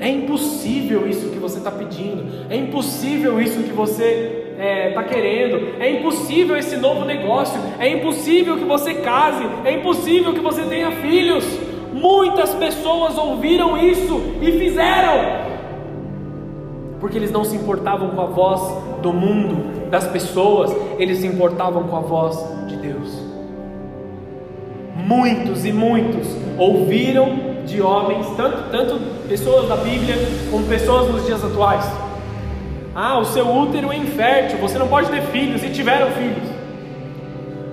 É impossível isso que você está pedindo, é impossível isso que você está é, tá querendo, é impossível esse novo negócio, é impossível que você case, é impossível que você tenha filhos. Muitas pessoas ouviram isso e fizeram, porque eles não se importavam com a voz do mundo, das pessoas, eles se importavam com a voz de Deus. Muitos e muitos ouviram de homens, tanto, tanto pessoas da Bíblia como pessoas nos dias atuais. Ah, o seu útero é infértil, você não pode ter filhos, e tiveram filhos.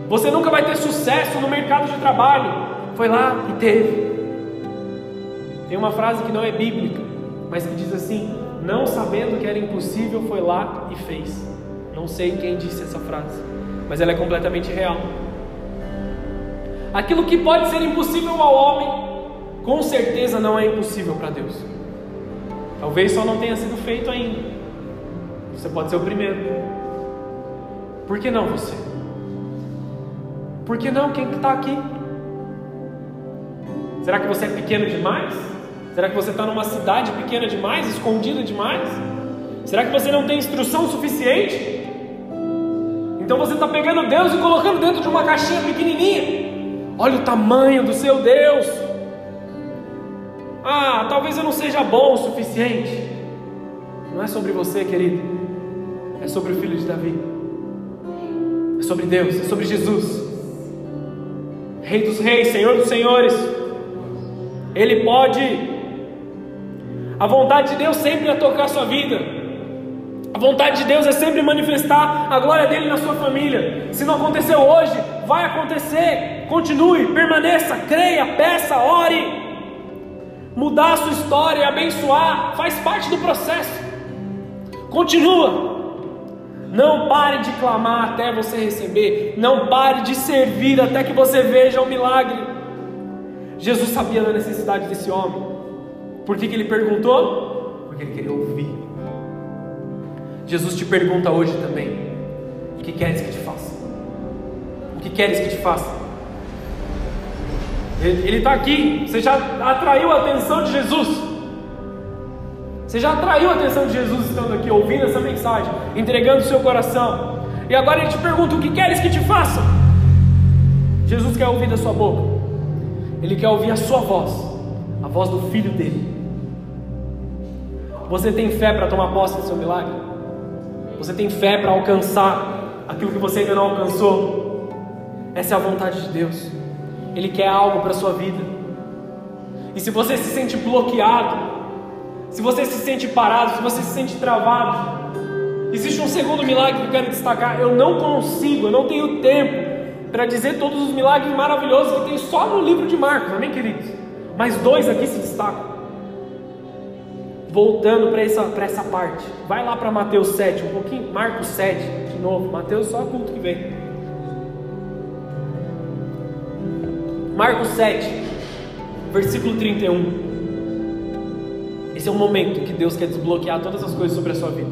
Você nunca vai ter sucesso no mercado de trabalho. Foi lá e teve. Tem uma frase que não é bíblica, mas que diz assim: Não sabendo que era impossível, foi lá e fez. Não sei quem disse essa frase, mas ela é completamente real. Aquilo que pode ser impossível ao homem, com certeza não é impossível para Deus. Talvez só não tenha sido feito ainda. Você pode ser o primeiro. Por que não você? Por que não quem está aqui? Será que você é pequeno demais? Será que você está numa cidade pequena demais, escondida demais? Será que você não tem instrução suficiente? Então você está pegando Deus e colocando dentro de uma caixinha pequenininha. Olha o tamanho do seu Deus. Ah, talvez eu não seja bom o suficiente. Não é sobre você, querido. É sobre o filho de Davi. É sobre Deus, é sobre Jesus. Rei dos reis, Senhor dos senhores. Ele pode. A vontade de Deus sempre é tocar a sua vida. A vontade de Deus é sempre manifestar a glória dele na sua família. Se não aconteceu hoje, vai acontecer. Continue, permaneça, creia, peça, ore. Mudar a sua história, abençoar, faz parte do processo. Continua. Não pare de clamar até você receber. Não pare de servir até que você veja o milagre. Jesus sabia da necessidade desse homem. Por que, que ele perguntou? Porque ele queria ouvir. Jesus te pergunta hoje também: O que queres que te faça? O que queres que te faça? Ele está aqui, você já atraiu a atenção de Jesus. Você já atraiu a atenção de Jesus estando aqui, ouvindo essa mensagem, entregando o seu coração. E agora ele te pergunta: O que queres que te faça? Jesus quer ouvir da sua boca, ele quer ouvir a sua voz, a voz do filho dele. Você tem fé para tomar posse do seu milagre? Você tem fé para alcançar aquilo que você ainda não alcançou? Essa é a vontade de Deus. Ele quer algo para a sua vida. E se você se sente bloqueado, se você se sente parado, se você se sente travado, existe um segundo milagre que eu quero destacar. Eu não consigo, eu não tenho tempo para dizer todos os milagres maravilhosos que tem só no livro de Marcos, amém, queridos? Mas dois aqui se destacam. Voltando para essa, essa parte, vai lá para Mateus 7, um pouquinho, Marcos 7, de novo, Mateus só culto que vem. Marcos 7, versículo 31. Esse é o momento que Deus quer desbloquear todas as coisas sobre a sua vida.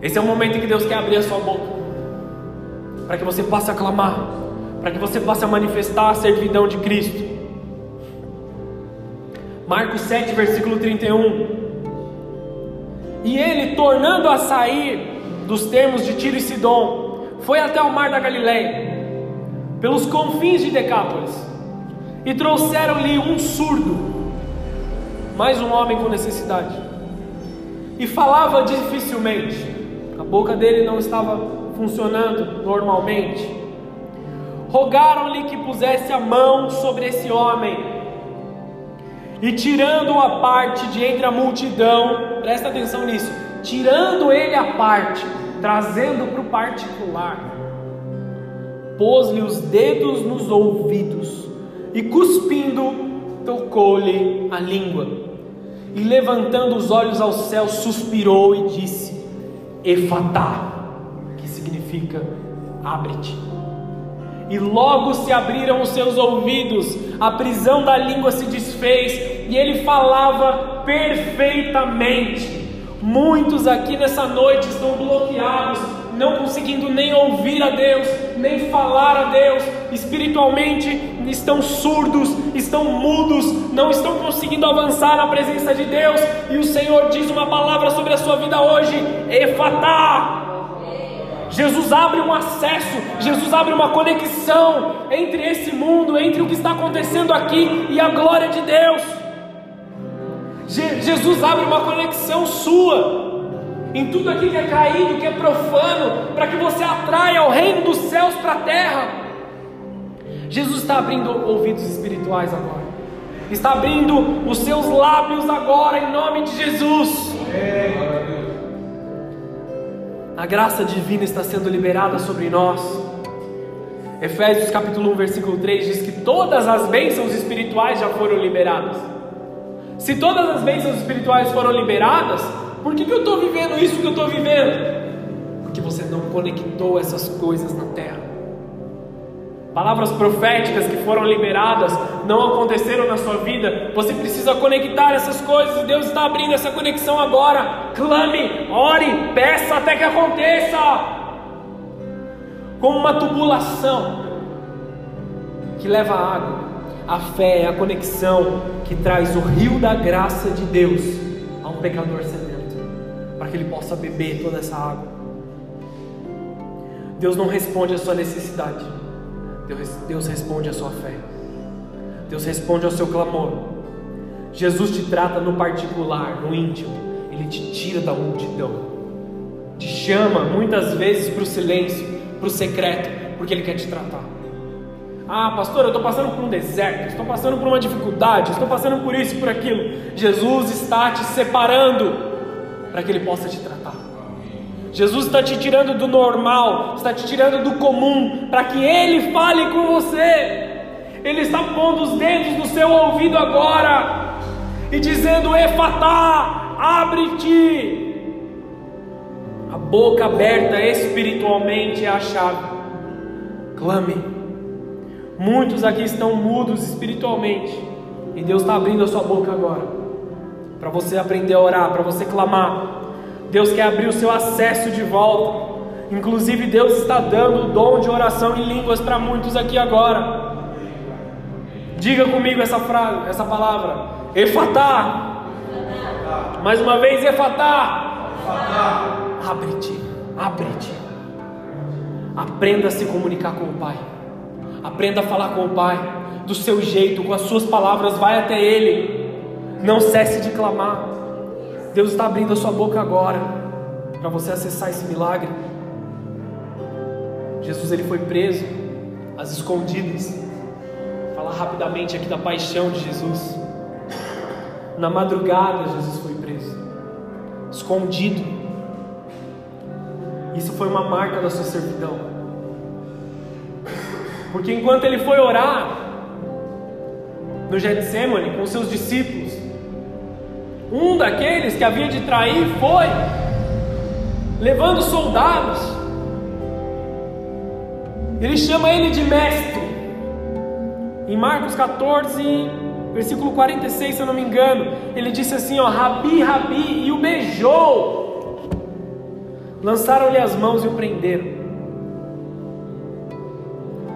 Esse é o momento que Deus quer abrir a sua boca, para que você possa clamar, para que você possa manifestar a servidão de Cristo. Marcos 7, versículo 31. E ele, tornando a sair dos termos de Tiro e Sidom, foi até o mar da Galileia pelos confins de Decápolis, e trouxeram-lhe um surdo, mais um homem com necessidade, e falava dificilmente, a boca dele não estava funcionando normalmente. Rogaram-lhe que pusesse a mão sobre esse homem, e tirando-o a parte de entre a multidão, presta atenção nisso, tirando ele a parte, trazendo para o particular, pôs-lhe os dedos nos ouvidos e, cuspindo, tocou-lhe a língua. E levantando os olhos ao céu, suspirou e disse: Efatá, que significa abre-te. E logo se abriram os seus ouvidos, a prisão da língua se desfez e ele falava perfeitamente. Muitos aqui nessa noite estão bloqueados não conseguindo nem ouvir a Deus, nem falar a Deus, espiritualmente estão surdos, estão mudos, não estão conseguindo avançar na presença de Deus, e o Senhor diz uma palavra sobre a sua vida hoje: Efatá. Jesus abre um acesso, Jesus abre uma conexão entre esse mundo, entre o que está acontecendo aqui e a glória de Deus. Je Jesus abre uma conexão sua em tudo aquilo que é caído, que é profano, para que você atraia o reino dos céus para a terra. Jesus está abrindo ouvidos espirituais agora, está abrindo os seus lábios agora, em nome de Jesus. A graça divina está sendo liberada sobre nós. Efésios capítulo 1, versículo 3 diz que todas as bênçãos espirituais já foram liberadas. Se todas as bênçãos espirituais foram liberadas, por que, que eu estou vivendo isso que eu estou vivendo? Porque você não conectou essas coisas na terra. Palavras proféticas que foram liberadas não aconteceram na sua vida. Você precisa conectar essas coisas Deus está abrindo essa conexão agora. Clame, ore, peça até que aconteça como uma tubulação que leva água. A fé é a conexão que traz o rio da graça de Deus a um pecador sedento, para que ele possa beber toda essa água. Deus não responde à sua necessidade, Deus, responde à sua fé, Deus responde ao seu clamor. Jesus te trata no particular, no íntimo, Ele te tira da multidão, te chama muitas vezes para o silêncio, para o secreto, porque Ele quer te tratar. Ah, pastor, eu estou passando por um deserto, estou passando por uma dificuldade, estou passando por isso e por aquilo. Jesus está te separando para que Ele possa te tratar. Jesus está te tirando do normal, está te tirando do comum, para que Ele fale com você. Ele está pondo os dedos no seu ouvido agora e dizendo: Efatá, abre-te boca aberta espiritualmente é a chave. Clame. Muitos aqui estão mudos espiritualmente. E Deus está abrindo a sua boca agora. Para você aprender a orar, para você clamar. Deus quer abrir o seu acesso de volta. Inclusive, Deus está dando o dom de oração em línguas para muitos aqui agora. Diga comigo essa frase, essa palavra. Efatá. Mais uma vez, efatá. Abre-te, abre-te. Aprenda a se comunicar com o Pai. Aprenda a falar com o Pai do seu jeito, com as suas palavras, vai até Ele. Não cesse de clamar. Deus está abrindo a sua boca agora para você acessar esse milagre. Jesus ele foi preso às escondidas. Falar rapidamente aqui da paixão de Jesus. Na madrugada Jesus foi preso, escondido isso foi uma marca da sua servidão. Porque enquanto ele foi orar no Getsemane com seus discípulos, um daqueles que havia de trair foi levando soldados. Ele chama ele de mestre. Em Marcos 14, versículo 46, se eu não me engano, ele disse assim: ó, Rabi, Rabi, e o beijou Lançaram-lhe as mãos e o prenderam.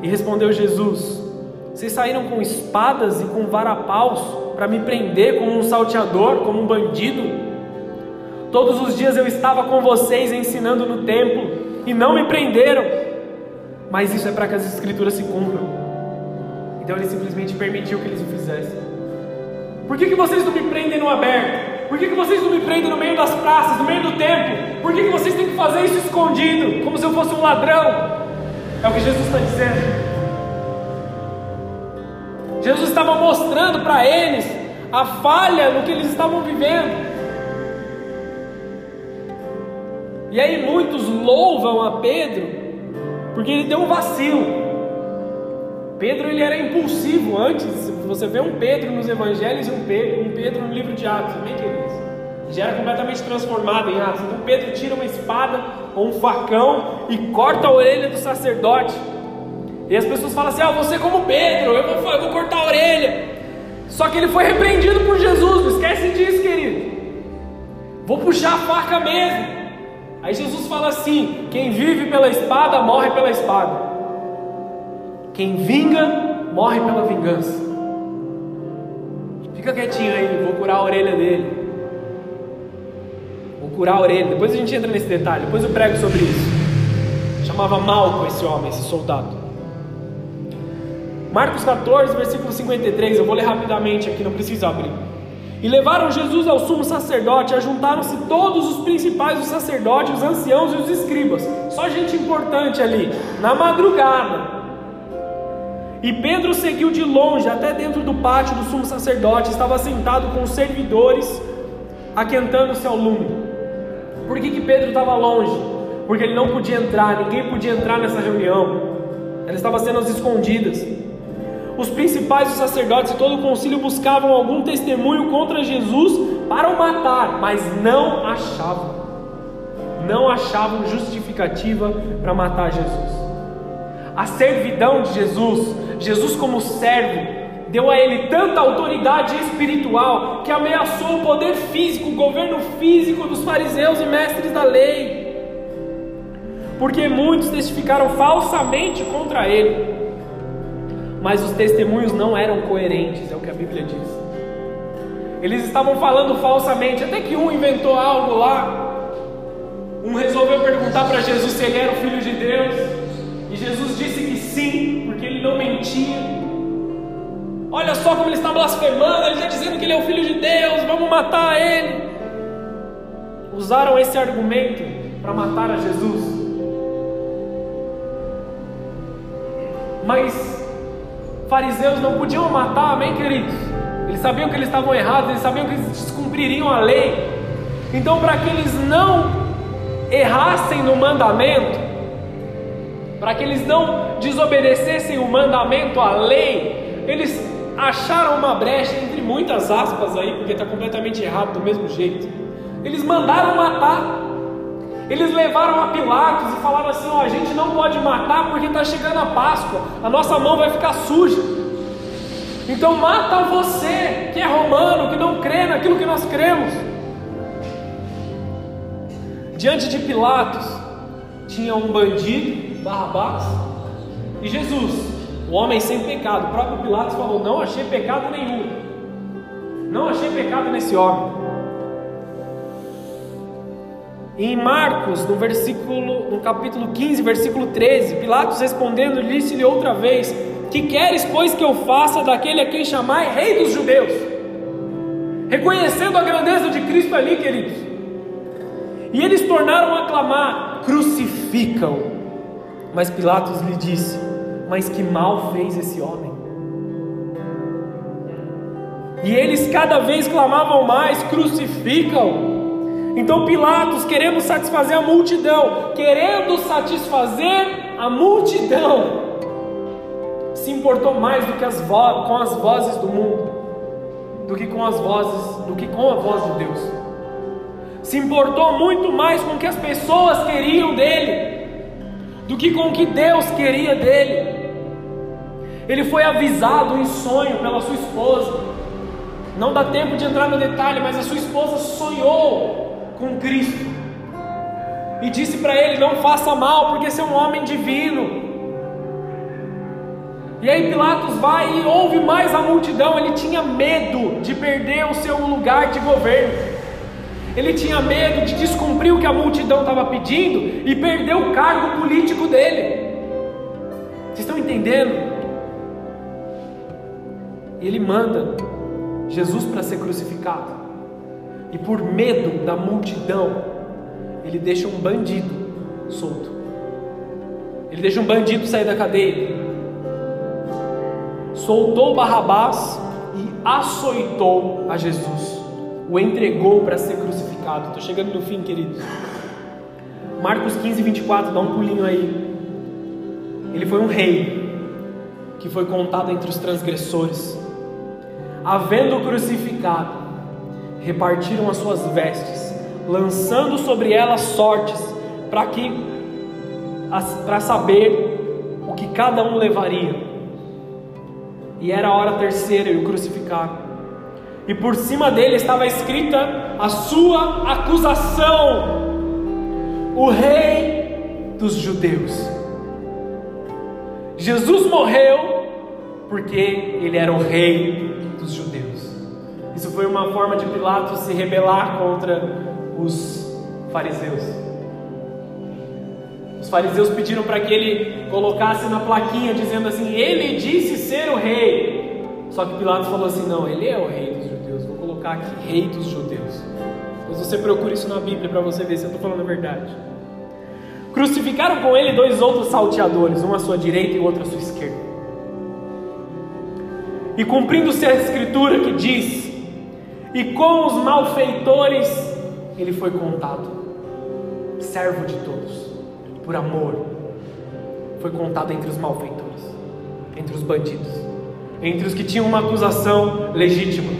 E respondeu Jesus: Vocês saíram com espadas e com varapaus para me prender como um salteador, como um bandido? Todos os dias eu estava com vocês ensinando no templo e não me prenderam. Mas isso é para que as escrituras se cumpram. Então ele simplesmente permitiu que eles o fizessem. Por que, que vocês não me prendem no aberto? Por que, que vocês não me prendem no meio das praças, no meio do templo? Por que, que vocês têm que fazer isso escondido, como se eu fosse um ladrão? É o que Jesus está dizendo. Jesus estava mostrando para eles a falha no que eles estavam vivendo. E aí muitos louvam a Pedro porque ele deu um vacilo. Pedro ele era impulsivo antes. Você vê um Pedro nos Evangelhos e um Pedro, um Pedro no livro de Atos, amém, queridos? Já era completamente transformado em Atos. Então Pedro tira uma espada ou um facão e corta a orelha do sacerdote. E as pessoas falam assim: Ah, você como Pedro, eu vou, eu vou cortar a orelha. Só que ele foi repreendido por Jesus, não esquece disso, querido. Vou puxar a faca mesmo. Aí Jesus fala assim: Quem vive pela espada morre pela espada. Quem vinga, morre pela vingança. Fica quietinho aí, vou curar a orelha dele. Vou curar a orelha. Depois a gente entra nesse detalhe, depois eu prego sobre isso. Chamava Malco esse homem, esse soldado. Marcos 14, versículo 53, eu vou ler rapidamente aqui, não precisa abrir. E levaram Jesus ao sumo sacerdote, ajuntaram-se todos os principais dos sacerdotes, os anciãos e os escribas, só gente importante ali, na madrugada, e Pedro seguiu de longe até dentro do pátio do sumo sacerdote, estava sentado com os servidores, aquentando-se ao lume. Por que, que Pedro estava longe? Porque ele não podia entrar, ninguém podia entrar nessa reunião. Ela estava sendo às escondidas. Os principais os sacerdotes e todo o concílio buscavam algum testemunho contra Jesus para o matar, mas não achavam. Não achavam justificativa para matar Jesus. A servidão de Jesus, Jesus como servo, deu a ele tanta autoridade espiritual que ameaçou o poder físico, o governo físico dos fariseus e mestres da lei. Porque muitos testificaram falsamente contra ele, mas os testemunhos não eram coerentes, é o que a Bíblia diz. Eles estavam falando falsamente, até que um inventou algo lá. Um resolveu perguntar para Jesus se ele era o filho de Deus, e Jesus disse que sim, porque ele não mentia. Olha só como ele está blasfemando, ele está dizendo que ele é o filho de Deus, vamos matar ele. Usaram esse argumento para matar a Jesus. Mas fariseus não podiam matar, amém, queridos? Eles sabiam que eles estavam errados, eles sabiam que eles descumpririam a lei. Então, para que eles não errassem no mandamento, para que eles não desobedecessem o mandamento, a lei, eles acharam uma brecha entre muitas aspas aí, porque está completamente errado do mesmo jeito. Eles mandaram matar. Eles levaram a Pilatos e falaram assim: ó, a gente não pode matar porque está chegando a Páscoa, a nossa mão vai ficar suja. Então mata você, que é romano, que não crê naquilo que nós cremos. Diante de Pilatos tinha um bandido, Barrabás, e Jesus, o homem sem pecado. O próprio Pilatos falou: Não achei pecado nenhum. Não achei pecado nesse homem. Em Marcos, no versículo, no capítulo 15, versículo 13, Pilatos respondendo, disse-lhe outra vez: Que queres, pois, que eu faça daquele a quem chamai rei dos judeus? Reconhecendo a grandeza de Cristo ali, queridos. E eles tornaram a clamar: Crucificam. Mas Pilatos lhe disse: mas que mal fez esse homem. E eles cada vez clamavam mais: crucificam. Então Pilatos, querendo satisfazer a multidão, querendo satisfazer a multidão, se importou mais do que as com as vozes do mundo, do que com as vozes, do que com a voz de Deus. Se importou muito mais com o que as pessoas queriam dele, do que com o que Deus queria dele. Ele foi avisado em sonho pela sua esposa. Não dá tempo de entrar no detalhe, mas a sua esposa sonhou com Cristo. E disse para ele: Não faça mal, porque você é um homem divino. E aí Pilatos vai e ouve mais a multidão. Ele tinha medo de perder o seu lugar de governo. Ele tinha medo de descumprir o que a multidão estava pedindo e perder o cargo político dele. Vocês estão entendendo? Ele manda Jesus para ser crucificado. E por medo da multidão, ele deixa um bandido solto. Ele deixa um bandido sair da cadeia. Soltou Barrabás e açoitou a Jesus. O entregou para ser crucificado. Estou chegando no fim, queridos. Marcos 15, 24, dá um pulinho aí. Ele foi um rei que foi contado entre os transgressores havendo crucificado, repartiram as suas vestes, lançando sobre elas sortes, para que para saber o que cada um levaria. E era a hora terceira e o crucificaram. E por cima dele estava escrita a sua acusação: o rei dos judeus. Jesus morreu porque ele era o rei. Isso foi uma forma de Pilatos se rebelar contra os fariseus. Os fariseus pediram para que ele colocasse na plaquinha dizendo assim: Ele disse ser o rei. Só que Pilatos falou assim: Não, ele é o rei dos judeus. Vou colocar aqui: Rei dos judeus. Pois você procura isso na Bíblia para você ver se eu estou falando a verdade. Crucificaram com ele dois outros salteadores, um à sua direita e outro à sua esquerda. E cumprindo-se a escritura que diz: E com os malfeitores ele foi contado, servo de todos, por amor, foi contado entre os malfeitores. entre os bandidos, entre os que tinham uma acusação legítima.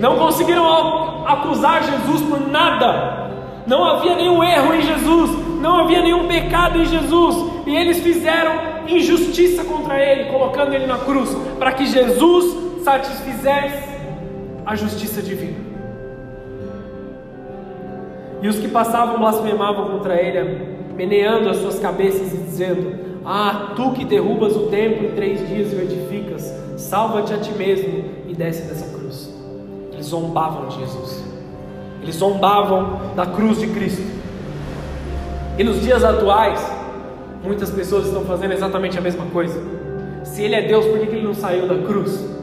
Não conseguiram acusar Jesus por nada, não havia nenhum erro em Jesus, não havia nenhum pecado em Jesus, e eles fizeram injustiça contra ele, colocando ele na cruz, para que Jesus satisfizesse a justiça divina. E os que passavam blasfemavam contra ele, meneando as suas cabeças e dizendo: Ah, tu que derrubas o templo em três dias e o edificas, salva-te a ti mesmo e desce dessa cruz. Eles zombavam de Jesus, eles zombavam da cruz de Cristo. E nos dias atuais, muitas pessoas estão fazendo exatamente a mesma coisa. Se Ele é Deus, por que Ele não saiu da cruz?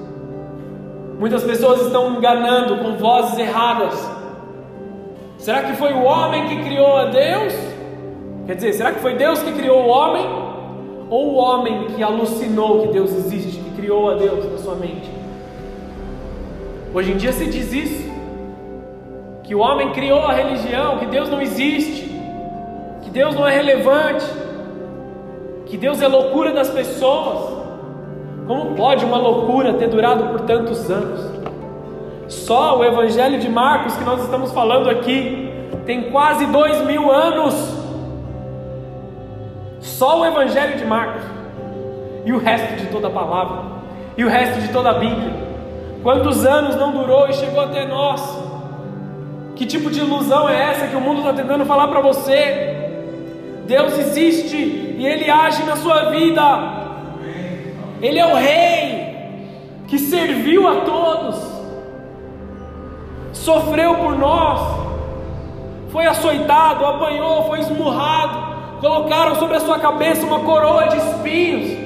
Muitas pessoas estão enganando com vozes erradas. Será que foi o homem que criou a Deus? Quer dizer, será que foi Deus que criou o homem? Ou o homem que alucinou que Deus existe, que criou a Deus na sua mente? Hoje em dia se diz isso: que o homem criou a religião, que Deus não existe, que Deus não é relevante, que Deus é loucura das pessoas. Como pode uma loucura ter durado por tantos anos? Só o Evangelho de Marcos que nós estamos falando aqui tem quase dois mil anos. Só o Evangelho de Marcos. E o resto de toda a palavra. E o resto de toda a Bíblia. Quantos anos não durou e chegou até nós? Que tipo de ilusão é essa que o mundo está tentando falar para você? Deus existe e Ele age na sua vida. Ele é o Rei que serviu a todos, sofreu por nós, foi açoitado, apanhou, foi esmurrado, colocaram sobre a sua cabeça uma coroa de espinhos.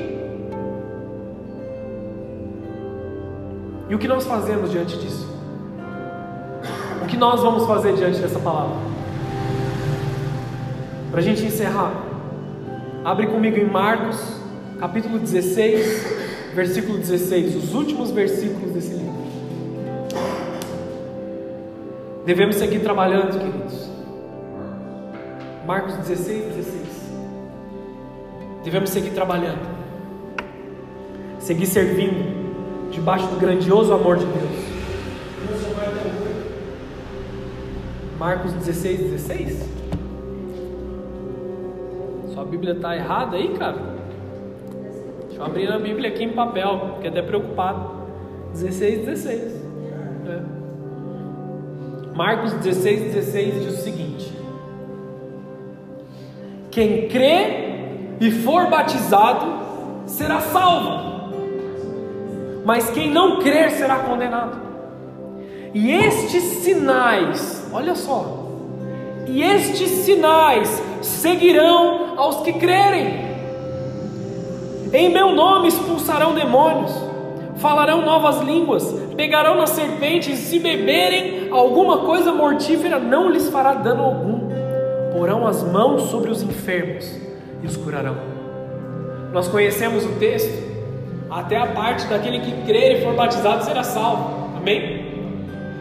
E o que nós fazemos diante disso? O que nós vamos fazer diante dessa palavra? Para a gente encerrar, abre comigo em Marcos, capítulo 16, versículo 16, os últimos versículos desse livro. Devemos seguir trabalhando, queridos. Marcos 16, 16. Devemos seguir trabalhando, seguir servindo, debaixo do grandioso amor de Deus. Marcos 16, 16? Sua Bíblia está errada aí, cara? Eu abrir a Bíblia aqui em papel, fiquei até preocupado. 16, 16. É. Marcos 16, 16 diz o seguinte: Quem crê e for batizado será salvo, mas quem não crer será condenado. E estes sinais, olha só, e estes sinais seguirão aos que crerem. Em meu nome expulsarão demônios, falarão novas línguas, pegarão nas serpentes, e se beberem alguma coisa mortífera, não lhes fará dano algum. Porão as mãos sobre os enfermos e os curarão. Nós conhecemos o texto, até a parte daquele que crer e for batizado será salvo. Amém?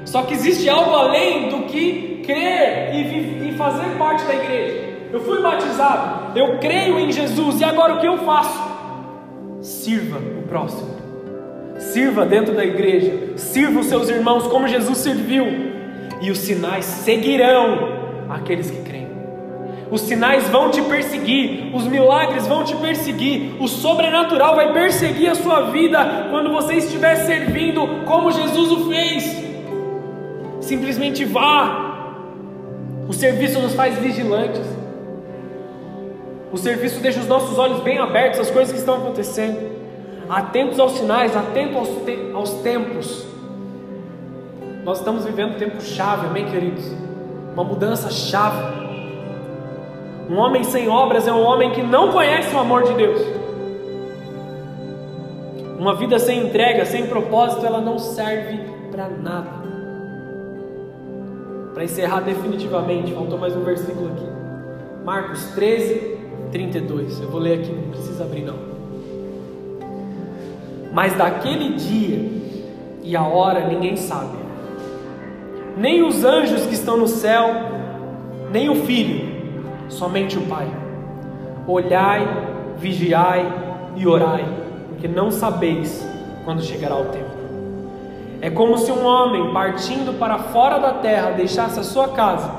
Só que existe algo além do que crer e, e fazer parte da igreja. Eu fui batizado, eu creio em Jesus, e agora o que eu faço? Sirva o próximo, sirva dentro da igreja, sirva os seus irmãos como Jesus serviu, e os sinais seguirão aqueles que creem. Os sinais vão te perseguir, os milagres vão te perseguir, o sobrenatural vai perseguir a sua vida quando você estiver servindo como Jesus o fez. Simplesmente vá. O serviço nos faz vigilantes. O serviço deixa os nossos olhos bem abertos às coisas que estão acontecendo, atentos aos sinais, atentos aos, te aos tempos. Nós estamos vivendo um tempo chave, amém, queridos? Uma mudança chave. Um homem sem obras é um homem que não conhece o amor de Deus. Uma vida sem entrega, sem propósito, ela não serve para nada. Para encerrar definitivamente, faltou mais um versículo aqui. Marcos 13, 32. Eu vou ler aqui, não precisa abrir não. Mas daquele dia e a hora ninguém sabe, nem os anjos que estão no céu, nem o filho, somente o Pai. Olhai, vigiai e orai, porque não sabeis quando chegará o tempo. É como se um homem partindo para fora da terra deixasse a sua casa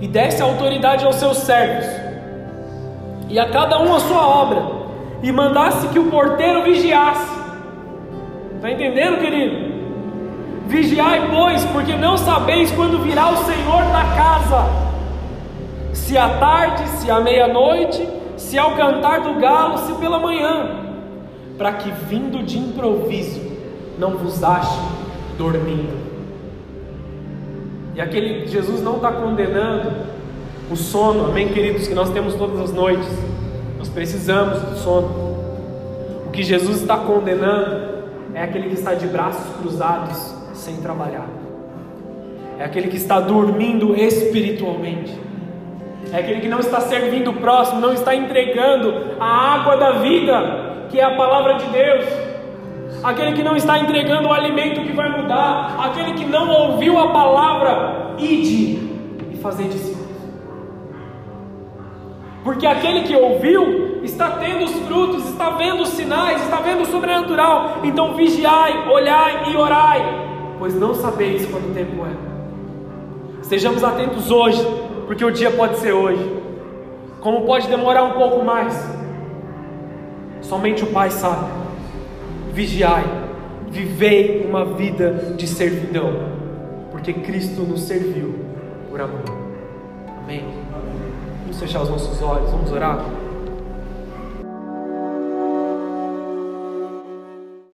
e desse autoridade aos seus servos, e a cada um a sua obra, e mandasse que o porteiro vigiasse. Está entendendo, querido? Vigiai, pois, porque não sabeis quando virá o Senhor da casa, se à tarde, se à meia-noite, se ao cantar do galo, se pela manhã, para que vindo de improviso não vos ache dormindo. E aquele Jesus não está condenando o sono, amém, queridos, que nós temos todas as noites. Nós precisamos do sono. O que Jesus está condenando é aquele que está de braços cruzados sem trabalhar. É aquele que está dormindo espiritualmente. É aquele que não está servindo o próximo, não está entregando a água da vida, que é a palavra de Deus. Aquele que não está entregando o alimento que vai mudar, aquele que não ouviu a palavra, ide e fazer discípulos. Porque aquele que ouviu está tendo os frutos, está vendo os sinais, está vendo o sobrenatural. Então vigiai, olhai e orai, pois não sabeis quando o tempo é. Estejamos atentos hoje, porque o dia pode ser hoje, como pode demorar um pouco mais. Somente o Pai sabe. Vigiai, vivei uma vida de servidão, porque Cristo nos serviu por amor. Amém. Fechar os nossos olhos, vamos orar.